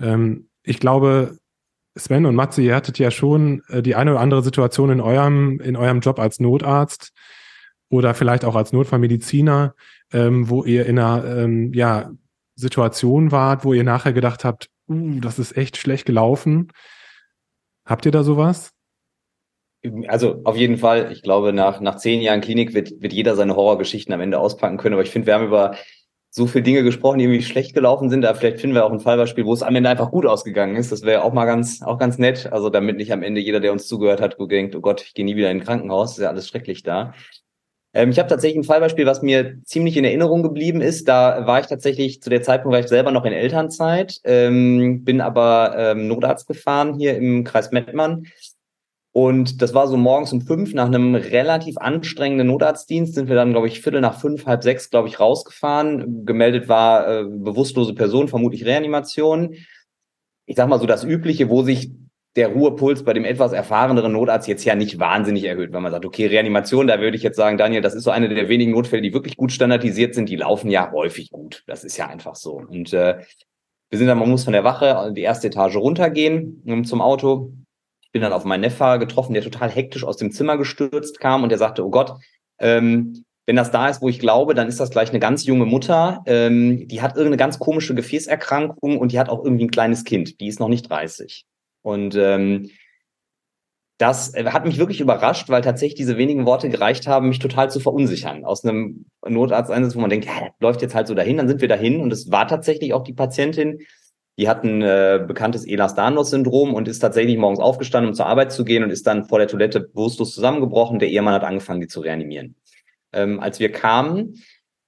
[SPEAKER 2] Ähm, ich glaube, Sven und Matze, ihr hattet ja schon äh, die eine oder andere Situation in eurem, in eurem Job als Notarzt oder vielleicht auch als Notfallmediziner, ähm, wo ihr in einer ähm, ja, Situation wart, wo ihr nachher gedacht habt, uh, das ist echt schlecht gelaufen. Habt ihr da sowas?
[SPEAKER 5] Also auf jeden Fall. Ich glaube, nach, nach zehn Jahren Klinik wird, wird jeder seine Horrorgeschichten am Ende auspacken können. Aber ich finde, wir haben über so viele Dinge gesprochen, die irgendwie schlecht gelaufen sind. Aber vielleicht finden wir auch ein Fallbeispiel, wo es am Ende einfach gut ausgegangen ist. Das wäre auch mal ganz, auch ganz nett. Also damit nicht am Ende jeder, der uns zugehört hat, denkt, oh Gott, ich gehe nie wieder in ein Krankenhaus. Ist ja alles schrecklich da. Ähm, ich habe tatsächlich ein Fallbeispiel, was mir ziemlich in Erinnerung geblieben ist. Da war ich tatsächlich zu der Zeitpunkt war ich selber noch in Elternzeit, ähm, bin aber ähm, Notarzt gefahren hier im Kreis Mettmann und das war so morgens um fünf nach einem relativ anstrengenden Notarztdienst sind wir dann, glaube ich, Viertel nach fünf, halb sechs, glaube ich, rausgefahren. Gemeldet war äh, bewusstlose Person, vermutlich Reanimation. Ich sag mal so das Übliche, wo sich der Ruhepuls bei dem etwas erfahreneren Notarzt jetzt ja nicht wahnsinnig erhöht, wenn man sagt, okay, Reanimation, da würde ich jetzt sagen, Daniel, das ist so eine der wenigen Notfälle, die wirklich gut standardisiert sind, die laufen ja häufig gut. Das ist ja einfach so. Und äh, wir sind dann, man muss von der Wache die erste Etage runtergehen um, zum Auto, bin dann auf meinen Neffer getroffen, der total hektisch aus dem Zimmer gestürzt kam und der sagte, oh Gott, ähm, wenn das da ist, wo ich glaube, dann ist das gleich eine ganz junge Mutter, ähm, die hat irgendeine ganz komische Gefäßerkrankung und die hat auch irgendwie ein kleines Kind, die ist noch nicht 30. Und ähm, das äh, hat mich wirklich überrascht, weil tatsächlich diese wenigen Worte gereicht haben, mich total zu verunsichern. Aus einem Notarzteinsatz, wo man denkt, ja, läuft jetzt halt so dahin, dann sind wir dahin. Und es war tatsächlich auch die Patientin, die hat ein äh, bekanntes Ehlers-Danlos-Syndrom und ist tatsächlich morgens aufgestanden, um zur Arbeit zu gehen und ist dann vor der Toilette bewusstlos zusammengebrochen. Der Ehemann hat angefangen, die zu reanimieren. Ähm, als wir kamen,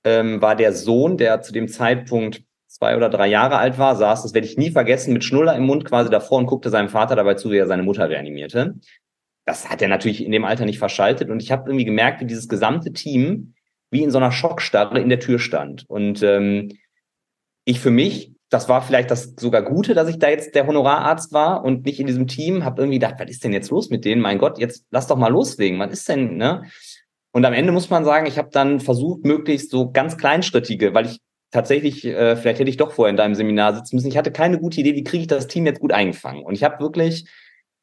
[SPEAKER 5] ähm, war der Sohn, der zu dem Zeitpunkt zwei oder drei Jahre alt war, saß, das werde ich nie vergessen, mit Schnuller im Mund quasi davor und guckte seinem Vater dabei zu, wie er seine Mutter reanimierte. Das hat er natürlich in dem Alter nicht verschaltet und ich habe irgendwie gemerkt, wie dieses gesamte Team wie in so einer Schockstarre in der Tür stand. Und ähm, ich für mich das war vielleicht das sogar Gute, dass ich da jetzt der Honorararzt war und nicht in diesem Team. Habe irgendwie gedacht, was ist denn jetzt los mit denen? Mein Gott, jetzt lass doch mal loslegen. Was ist denn, ne? Und am Ende muss man sagen, ich habe dann versucht, möglichst so ganz kleinschrittige, weil ich tatsächlich, äh, vielleicht hätte ich doch vorher in deinem Seminar sitzen müssen. Ich hatte keine gute Idee, wie kriege ich das Team jetzt gut eingefangen. Und ich habe wirklich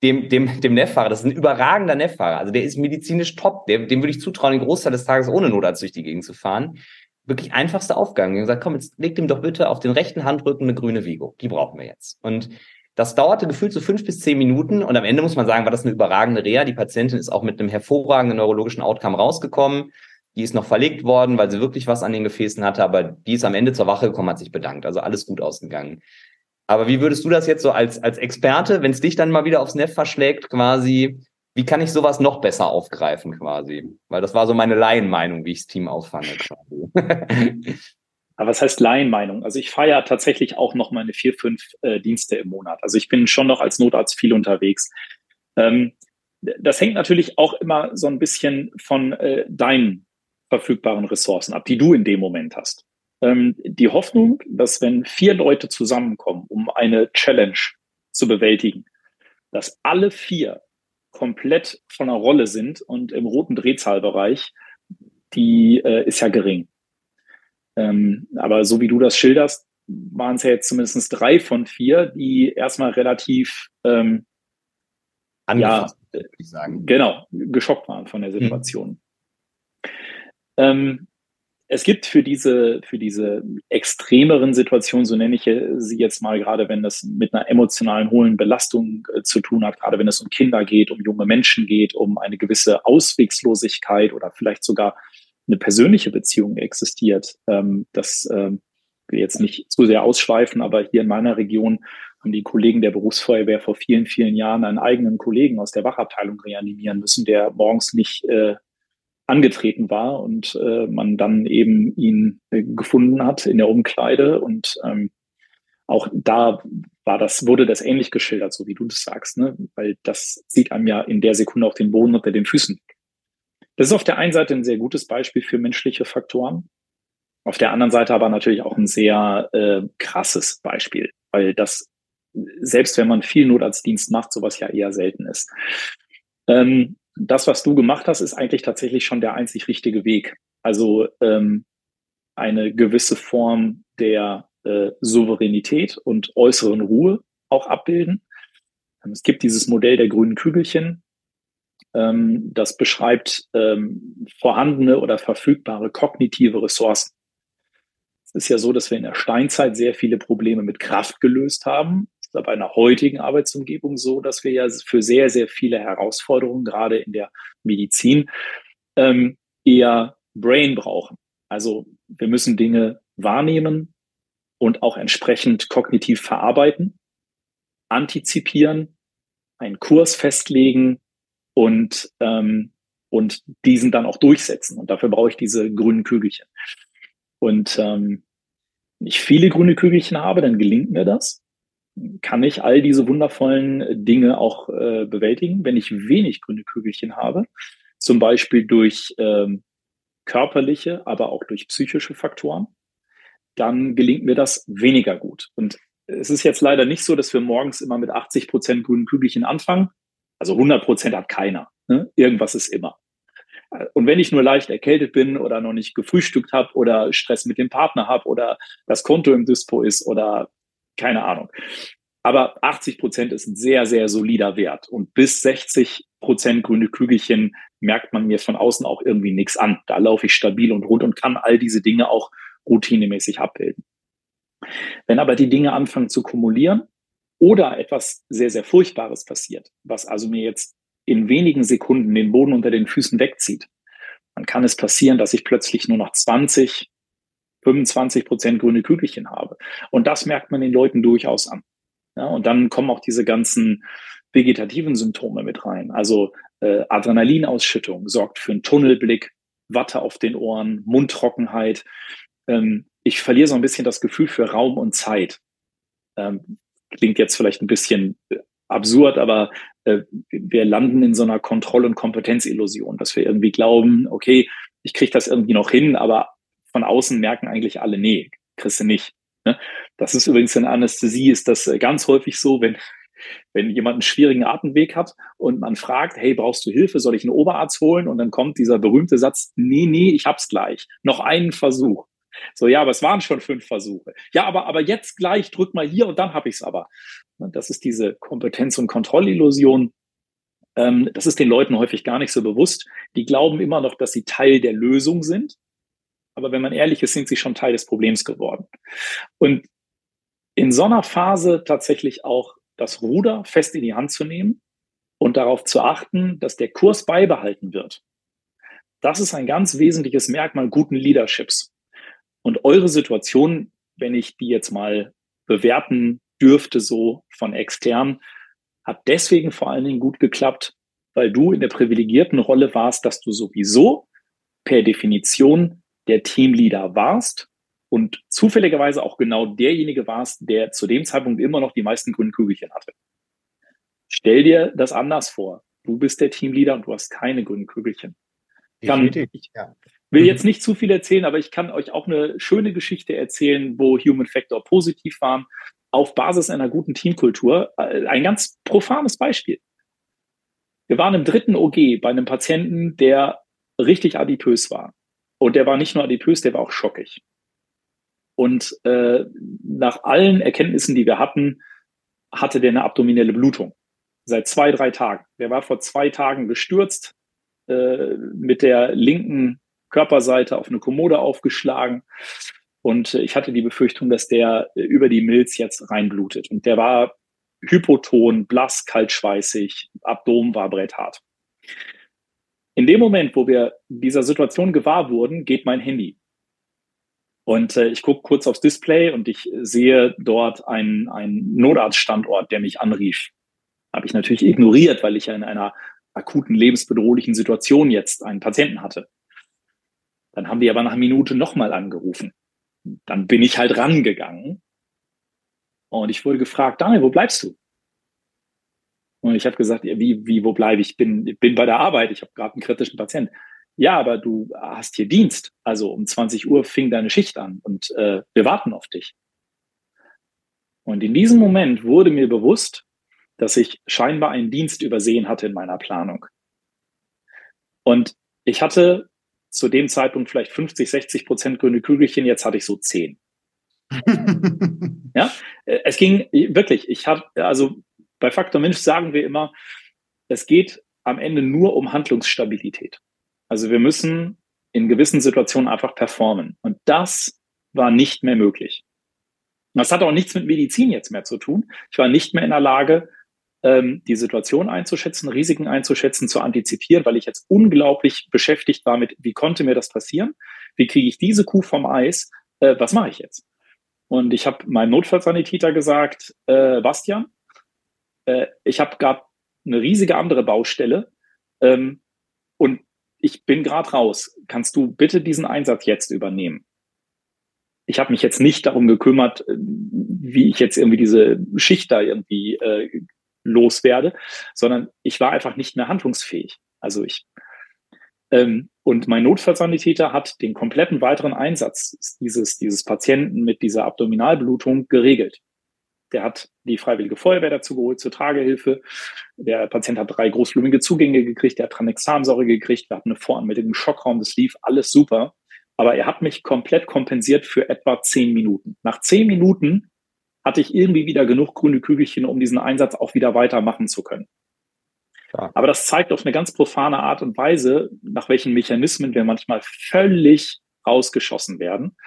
[SPEAKER 5] dem, dem, dem Neffahrer, das ist ein überragender Neffahrer, also der ist medizinisch top, dem, dem würde ich zutrauen, den Großteil des Tages ohne Notarzt durch die Gegend zu fahren wirklich einfachste Aufgaben. Wir haben gesagt, komm, jetzt leg dem doch bitte auf den rechten Handrücken eine grüne Vigo. Die brauchen wir jetzt. Und das dauerte gefühlt so fünf bis zehn Minuten und am Ende muss man sagen, war das eine überragende Reha. Die Patientin ist auch mit einem hervorragenden neurologischen Outcome rausgekommen. Die ist noch verlegt worden, weil sie wirklich was an den Gefäßen hatte, aber die ist am Ende zur Wache gekommen, hat sich bedankt. Also alles gut ausgegangen. Aber wie würdest du das jetzt so als, als Experte, wenn es dich dann mal wieder aufs Neff verschlägt, quasi wie kann ich sowas noch besser aufgreifen quasi? Weil das war so meine Laienmeinung, wie ich das Team auffange quasi.
[SPEAKER 3] Aber was heißt Laienmeinung? Also ich fahre ja tatsächlich auch noch meine vier, fünf äh, Dienste im Monat. Also ich bin schon noch als Notarzt viel unterwegs. Ähm, das hängt natürlich auch immer so ein bisschen von äh, deinen verfügbaren Ressourcen ab, die du in dem Moment hast. Ähm, die Hoffnung, dass wenn vier Leute zusammenkommen, um eine Challenge zu bewältigen, dass alle vier komplett von der Rolle sind und im roten Drehzahlbereich, die äh, ist ja gering. Ähm, aber so wie du das schilderst, waren es ja jetzt zumindest drei von vier, die erstmal relativ ähm, ja, würde ich sagen. Genau, geschockt waren von der. Situation. Mhm. Ähm, es gibt für diese, für diese extremeren Situationen, so nenne ich sie jetzt mal, gerade wenn das mit einer emotionalen hohen Belastung äh, zu tun hat, gerade wenn es um Kinder geht, um junge Menschen geht, um eine gewisse Auswegslosigkeit oder vielleicht sogar eine persönliche Beziehung existiert. Ähm, das ähm, will jetzt nicht zu sehr ausschweifen, aber hier in meiner Region haben die Kollegen der Berufsfeuerwehr vor vielen, vielen Jahren einen eigenen Kollegen aus der Wachabteilung reanimieren müssen, der morgens nicht äh, angetreten war und äh, man dann eben ihn äh, gefunden hat in der Umkleide und ähm, auch da war das, wurde das ähnlich geschildert, so wie du das sagst, ne? weil das zieht einem ja in der Sekunde auch den Boden unter den Füßen. Das ist auf der einen Seite ein sehr gutes Beispiel für menschliche Faktoren, auf der anderen Seite aber natürlich auch ein sehr äh, krasses Beispiel, weil das, selbst wenn man viel Notarztdienst macht, sowas ja eher selten ist. Ähm, das, was du gemacht hast, ist eigentlich tatsächlich schon der einzig richtige Weg. Also ähm, eine gewisse Form der äh, Souveränität und äußeren Ruhe auch abbilden. Ähm, es gibt dieses Modell der grünen Kügelchen. Ähm, das beschreibt ähm, vorhandene oder verfügbare kognitive Ressourcen. Es ist ja so, dass wir in der Steinzeit sehr viele Probleme mit Kraft gelöst haben bei einer heutigen Arbeitsumgebung so, dass wir ja für sehr, sehr viele Herausforderungen, gerade in der Medizin, ähm, eher Brain brauchen. Also wir müssen Dinge wahrnehmen und auch entsprechend kognitiv verarbeiten, antizipieren, einen Kurs festlegen und, ähm, und diesen dann auch durchsetzen. Und dafür brauche ich diese grünen Kügelchen. Und ähm, wenn ich viele grüne Kügelchen habe, dann gelingt mir das. Kann ich all diese wundervollen Dinge auch äh, bewältigen. Wenn ich wenig grüne Kügelchen habe, zum Beispiel durch ähm, körperliche, aber auch durch psychische Faktoren, dann gelingt mir das weniger gut. Und es ist jetzt leider nicht so, dass wir morgens immer mit 80 Prozent grünen Kügelchen anfangen. Also 100 Prozent hat keiner. Ne? Irgendwas ist immer. Und wenn ich nur leicht erkältet bin oder noch nicht gefrühstückt habe oder Stress mit dem Partner habe oder das Konto im Dispo ist oder keine Ahnung. Aber 80 Prozent ist ein sehr, sehr solider Wert. Und bis 60 Prozent grüne Kügelchen merkt man mir von außen auch irgendwie nichts an. Da laufe ich stabil und rund und kann all diese Dinge auch routinemäßig abbilden. Wenn aber die Dinge anfangen zu kumulieren oder etwas sehr, sehr Furchtbares passiert, was also mir jetzt in wenigen Sekunden den Boden unter den Füßen wegzieht, dann kann es passieren, dass ich plötzlich nur noch 20, 25 Prozent grüne Kügelchen habe. Und das merkt man den Leuten durchaus an. Ja, und dann kommen auch diese ganzen vegetativen Symptome mit rein. Also äh, Adrenalinausschüttung sorgt für einen Tunnelblick, Watte auf den Ohren, Mundtrockenheit. Ähm, ich verliere so ein bisschen das Gefühl für Raum und Zeit. Ähm, klingt jetzt vielleicht ein bisschen äh, absurd, aber äh, wir landen in so einer Kontroll- und Kompetenzillusion, dass wir irgendwie glauben, okay, ich kriege das irgendwie noch hin, aber von außen merken eigentlich alle, nee, kriegst du nicht. Ne? Das ist übrigens in Anästhesie ist das äh, ganz häufig so, wenn wenn jemand einen schwierigen Atemweg hat und man fragt, hey, brauchst du Hilfe? Soll ich einen Oberarzt holen? Und dann kommt dieser berühmte Satz, nee, nee, ich hab's gleich. Noch einen Versuch. So, ja, aber es waren schon fünf Versuche. Ja, aber, aber jetzt gleich drück mal hier und dann hab ich's aber. Das ist diese Kompetenz- und Kontrollillusion. Ähm, das ist den Leuten häufig gar nicht so bewusst. Die glauben immer noch, dass sie Teil der Lösung sind. Aber wenn man ehrlich ist, sind sie schon Teil des Problems geworden. Und in so einer Phase tatsächlich auch das Ruder fest in die Hand zu nehmen und darauf zu achten, dass der Kurs beibehalten wird. Das ist ein ganz wesentliches Merkmal guten Leaderships. Und eure Situation, wenn ich die jetzt mal bewerten dürfte, so von extern, hat deswegen vor allen Dingen gut geklappt, weil du in der privilegierten Rolle warst, dass du sowieso per Definition der Teamleader warst und zufälligerweise auch genau derjenige warst, der zu dem Zeitpunkt immer noch die meisten grünen Kügelchen hatte. Stell dir das anders vor. Du bist der Teamleader und du hast keine grünen Kügelchen. Kann, ich will mhm. jetzt nicht zu viel erzählen, aber ich kann euch auch eine schöne Geschichte erzählen, wo Human Factor positiv waren, auf Basis einer guten Teamkultur. Äh, ein ganz profanes Beispiel. Wir waren im dritten OG bei einem Patienten, der richtig adipös war. Und der war nicht nur adipös, der war auch schockig. Und äh, nach allen Erkenntnissen, die wir hatten, hatte der eine abdominelle Blutung. Seit zwei, drei Tagen. Der war vor zwei Tagen gestürzt, äh, mit der linken Körperseite auf eine Kommode aufgeschlagen. Und ich hatte die Befürchtung, dass der über die Milz jetzt reinblutet. Und der war hypoton, blass, kaltschweißig, Abdomen war bretthart. In dem Moment, wo wir dieser Situation gewahr wurden, geht mein Handy. Und äh, ich gucke kurz aufs Display und ich sehe dort einen, einen Notarztstandort, der mich anrief. Habe ich natürlich ignoriert, weil ich ja in einer akuten lebensbedrohlichen Situation jetzt einen Patienten hatte. Dann haben die aber nach einer Minute nochmal angerufen. Dann bin ich halt rangegangen und ich wurde gefragt, Daniel, wo bleibst du? Und ich habe gesagt, wie, wie, wo bleibe ich? Bin, bin bei der Arbeit, ich habe gerade einen kritischen Patienten ja, aber du hast hier Dienst. Also um 20 Uhr fing deine Schicht an und äh, wir warten auf dich. Und in diesem Moment wurde mir bewusst, dass ich scheinbar einen Dienst übersehen hatte in meiner Planung. Und ich hatte zu dem Zeitpunkt vielleicht 50, 60 Prozent grüne Kügelchen, jetzt hatte ich so 10. ja, äh, es ging wirklich, ich habe, also bei Faktor Mensch sagen wir immer, es geht am Ende nur um Handlungsstabilität. Also wir müssen in gewissen Situationen einfach performen. Und das war nicht mehr möglich. Das hat auch nichts mit Medizin jetzt mehr zu tun. Ich war nicht mehr in der Lage, ähm, die Situation einzuschätzen, Risiken einzuschätzen, zu antizipieren, weil ich jetzt unglaublich beschäftigt war mit, wie konnte mir das passieren? Wie kriege ich diese Kuh vom Eis? äh, was mache ich jetzt? Und ich habe meinem Notfallsanitäter gesagt, äh, Bastian, äh, ich habe gerade eine riesige andere Baustelle ähm, und ich bin gerade raus. Kannst du bitte diesen Einsatz jetzt übernehmen? Ich habe mich jetzt nicht darum gekümmert, äh, wie ich jetzt irgendwie diese Schicht da irgendwie äh, loswerde, sondern ich war einfach nicht mehr handlungsfähig. Also ich ähm, und mein Notfallsanitäter hat den kompletten weiteren Einsatz dieses, dieses Patienten mit dieser Abdominalblutung geregelt. Der hat die Freiwillige Feuerwehr dazu geholt zur Tragehilfe. Der Patient hat drei großblumige Zugänge gekriegt, der hat Tranexamsäure gekriegt, wir hatten eine Voranmeldung im Schockraum, das lief alles super. Aber er hat mich komplett kompensiert für etwa zehn Minuten. Nach zehn Minuten hatte ich irgendwie wieder genug grüne Kügelchen, um diesen Einsatz auch wieder weitermachen zu können. Ja. Aber das zeigt auf eine ganz profane Art und Weise, nach welchen Mechanismen wir manchmal völlig rausgeschossen werden.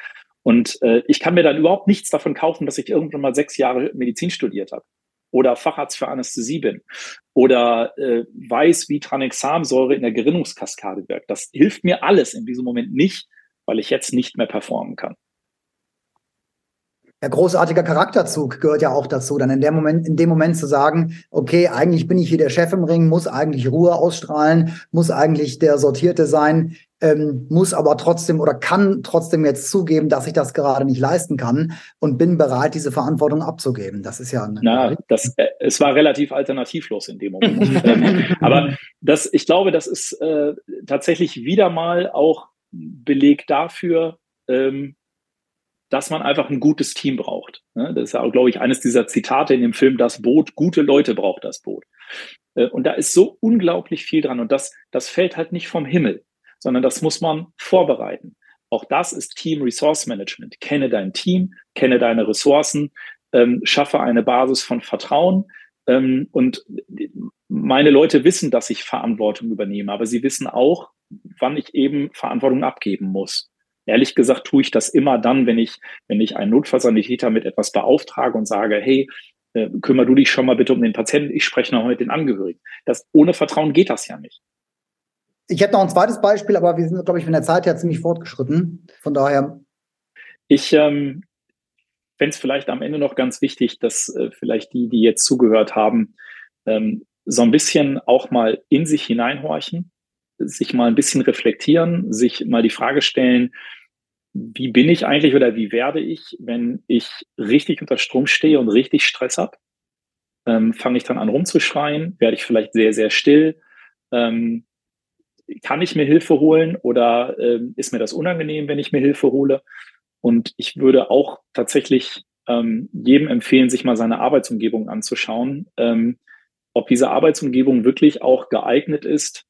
[SPEAKER 3] Und äh, ich kann mir dann überhaupt nichts davon kaufen, dass ich irgendwann mal sechs Jahre Medizin studiert habe oder Facharzt für Anästhesie bin oder äh, weiß, wie Tranexamsäure in der Gerinnungskaskade wirkt. Das hilft mir alles in diesem Moment nicht, weil ich jetzt nicht mehr performen kann.
[SPEAKER 4] Ja, großartiger Charakterzug gehört ja auch dazu, dann in dem Moment, in dem Moment zu sagen, okay, eigentlich bin ich hier der Chef im Ring, muss eigentlich Ruhe ausstrahlen, muss eigentlich der Sortierte sein, ähm, muss aber trotzdem oder kann trotzdem jetzt zugeben, dass ich das gerade nicht leisten kann und bin bereit, diese Verantwortung abzugeben. Das ist ja
[SPEAKER 3] Na, das, äh, es war relativ alternativlos in dem Moment. Ähm, aber das, ich glaube, das ist äh, tatsächlich wieder mal auch Beleg dafür, ähm, dass man einfach ein gutes Team braucht. Ne? Das ist ja auch, glaube ich, eines dieser Zitate in dem Film Das Boot. Gute Leute braucht das Boot. Äh, und da ist so unglaublich viel dran. Und das, das fällt halt nicht vom Himmel, sondern das muss man vorbereiten. Auch das ist Team Resource Management. Kenne dein Team, kenne deine Ressourcen, ähm, schaffe eine Basis von Vertrauen. Ähm, und meine Leute wissen, dass ich Verantwortung übernehme, aber sie wissen auch, wann ich eben Verantwortung abgeben muss. Ehrlich gesagt tue ich das immer dann, wenn ich, wenn ich einen Notfallsanitäter mit etwas beauftrage und sage, hey, äh, kümmer du dich schon mal bitte um den Patienten, ich spreche noch mit den Angehörigen. Das, ohne Vertrauen geht das ja nicht.
[SPEAKER 4] Ich hätte noch ein zweites Beispiel, aber wir sind, glaube ich, von der Zeit her ziemlich fortgeschritten. Von daher.
[SPEAKER 3] Ich ähm, fände es vielleicht am Ende noch ganz wichtig, dass äh, vielleicht die, die jetzt zugehört haben, ähm, so ein bisschen auch mal in sich hineinhorchen, sich mal ein bisschen reflektieren, sich mal die Frage stellen, wie bin ich eigentlich oder wie werde ich, wenn ich richtig unter Strom stehe und richtig Stress habe? Ähm, Fange ich dann an rumzuschreien? Werde ich vielleicht sehr, sehr still? Ähm, kann ich mir Hilfe holen oder ähm, ist mir das unangenehm, wenn ich mir Hilfe hole? Und ich würde auch tatsächlich ähm, jedem empfehlen, sich mal seine Arbeitsumgebung anzuschauen, ähm, ob diese Arbeitsumgebung wirklich auch geeignet ist,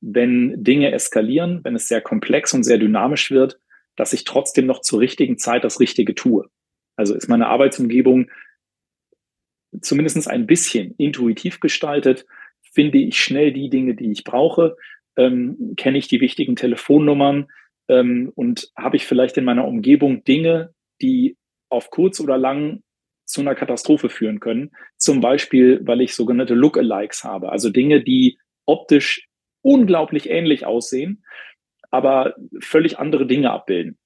[SPEAKER 3] wenn Dinge eskalieren, wenn es sehr komplex und sehr dynamisch wird, dass ich trotzdem noch zur richtigen Zeit das Richtige tue. Also ist meine Arbeitsumgebung zumindest ein bisschen intuitiv gestaltet, finde ich schnell die Dinge, die ich brauche, ähm, kenne ich die wichtigen Telefonnummern ähm, und habe ich vielleicht in meiner Umgebung Dinge, die auf kurz oder lang zu einer Katastrophe führen können. Zum Beispiel, weil ich sogenannte Lookalikes habe, also Dinge, die optisch unglaublich ähnlich aussehen, aber völlig andere Dinge abbilden.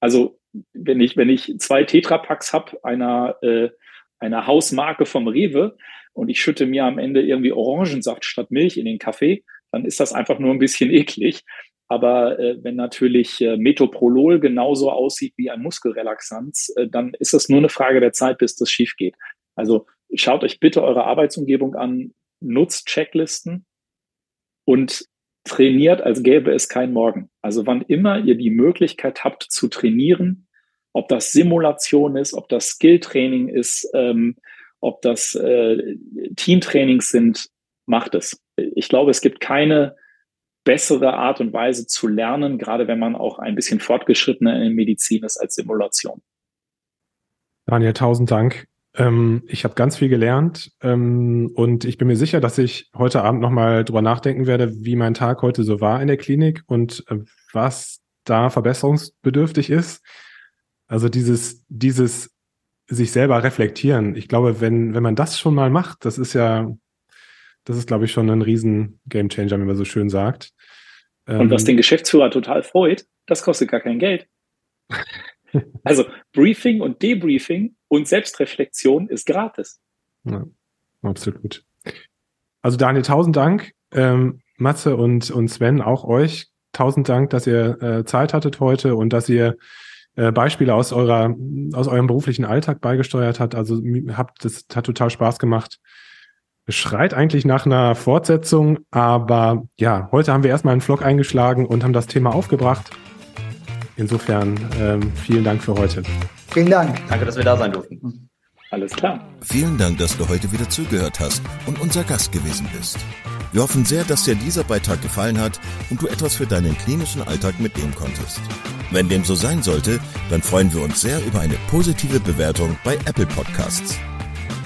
[SPEAKER 3] Also wenn ich, wenn ich zwei Tetrapacks habe, einer, äh, einer Hausmarke vom Rewe und ich schütte mir am Ende irgendwie Orangensaft statt Milch in den Kaffee, dann ist das einfach nur ein bisschen eklig. Aber äh, wenn natürlich äh, Metoprolol genauso aussieht wie ein Muskelrelaxanz, äh, dann ist es nur eine Frage der Zeit, bis das schief geht. Also schaut euch bitte eure Arbeitsumgebung an, nutzt Checklisten und trainiert, als gäbe es kein Morgen. Also wann immer ihr die Möglichkeit habt zu trainieren, ob das Simulation ist, ob das Skilltraining ist, ähm, ob das äh, Teamtrainings sind, macht es. Ich glaube, es gibt keine bessere Art und Weise zu lernen, gerade wenn man auch ein bisschen fortgeschrittener in Medizin ist als Simulation.
[SPEAKER 2] Daniel, tausend Dank. Ähm, ich habe ganz viel gelernt ähm, und ich bin mir sicher, dass ich heute Abend nochmal drüber nachdenken werde, wie mein Tag heute so war in der Klinik und äh, was da verbesserungsbedürftig ist. Also dieses, dieses sich selber reflektieren. Ich glaube, wenn, wenn man das schon mal macht, das ist ja, das ist, glaube ich, schon ein riesen Gamechanger, wie man so schön sagt.
[SPEAKER 3] Und was ähm, den Geschäftsführer total freut, das kostet gar kein Geld. Also Briefing und Debriefing und Selbstreflexion ist gratis.
[SPEAKER 2] Ja, absolut. Also Daniel, tausend Dank. Ähm, Matze und, und Sven, auch euch tausend Dank, dass ihr äh, Zeit hattet heute und dass ihr äh, Beispiele aus eurer aus eurem beruflichen Alltag beigesteuert habt. Also habt das hat total Spaß gemacht. Schreit eigentlich nach einer Fortsetzung, aber ja, heute haben wir erstmal einen Vlog eingeschlagen und haben das Thema aufgebracht. Insofern ähm, vielen Dank für heute.
[SPEAKER 4] Vielen Dank.
[SPEAKER 5] Danke, dass wir da sein durften.
[SPEAKER 3] Alles klar.
[SPEAKER 1] Vielen Dank, dass du heute wieder zugehört hast und unser Gast gewesen bist. Wir hoffen sehr, dass dir dieser Beitrag gefallen hat und du etwas für deinen klinischen Alltag mitnehmen konntest. Wenn dem so sein sollte, dann freuen wir uns sehr über eine positive Bewertung bei Apple Podcasts.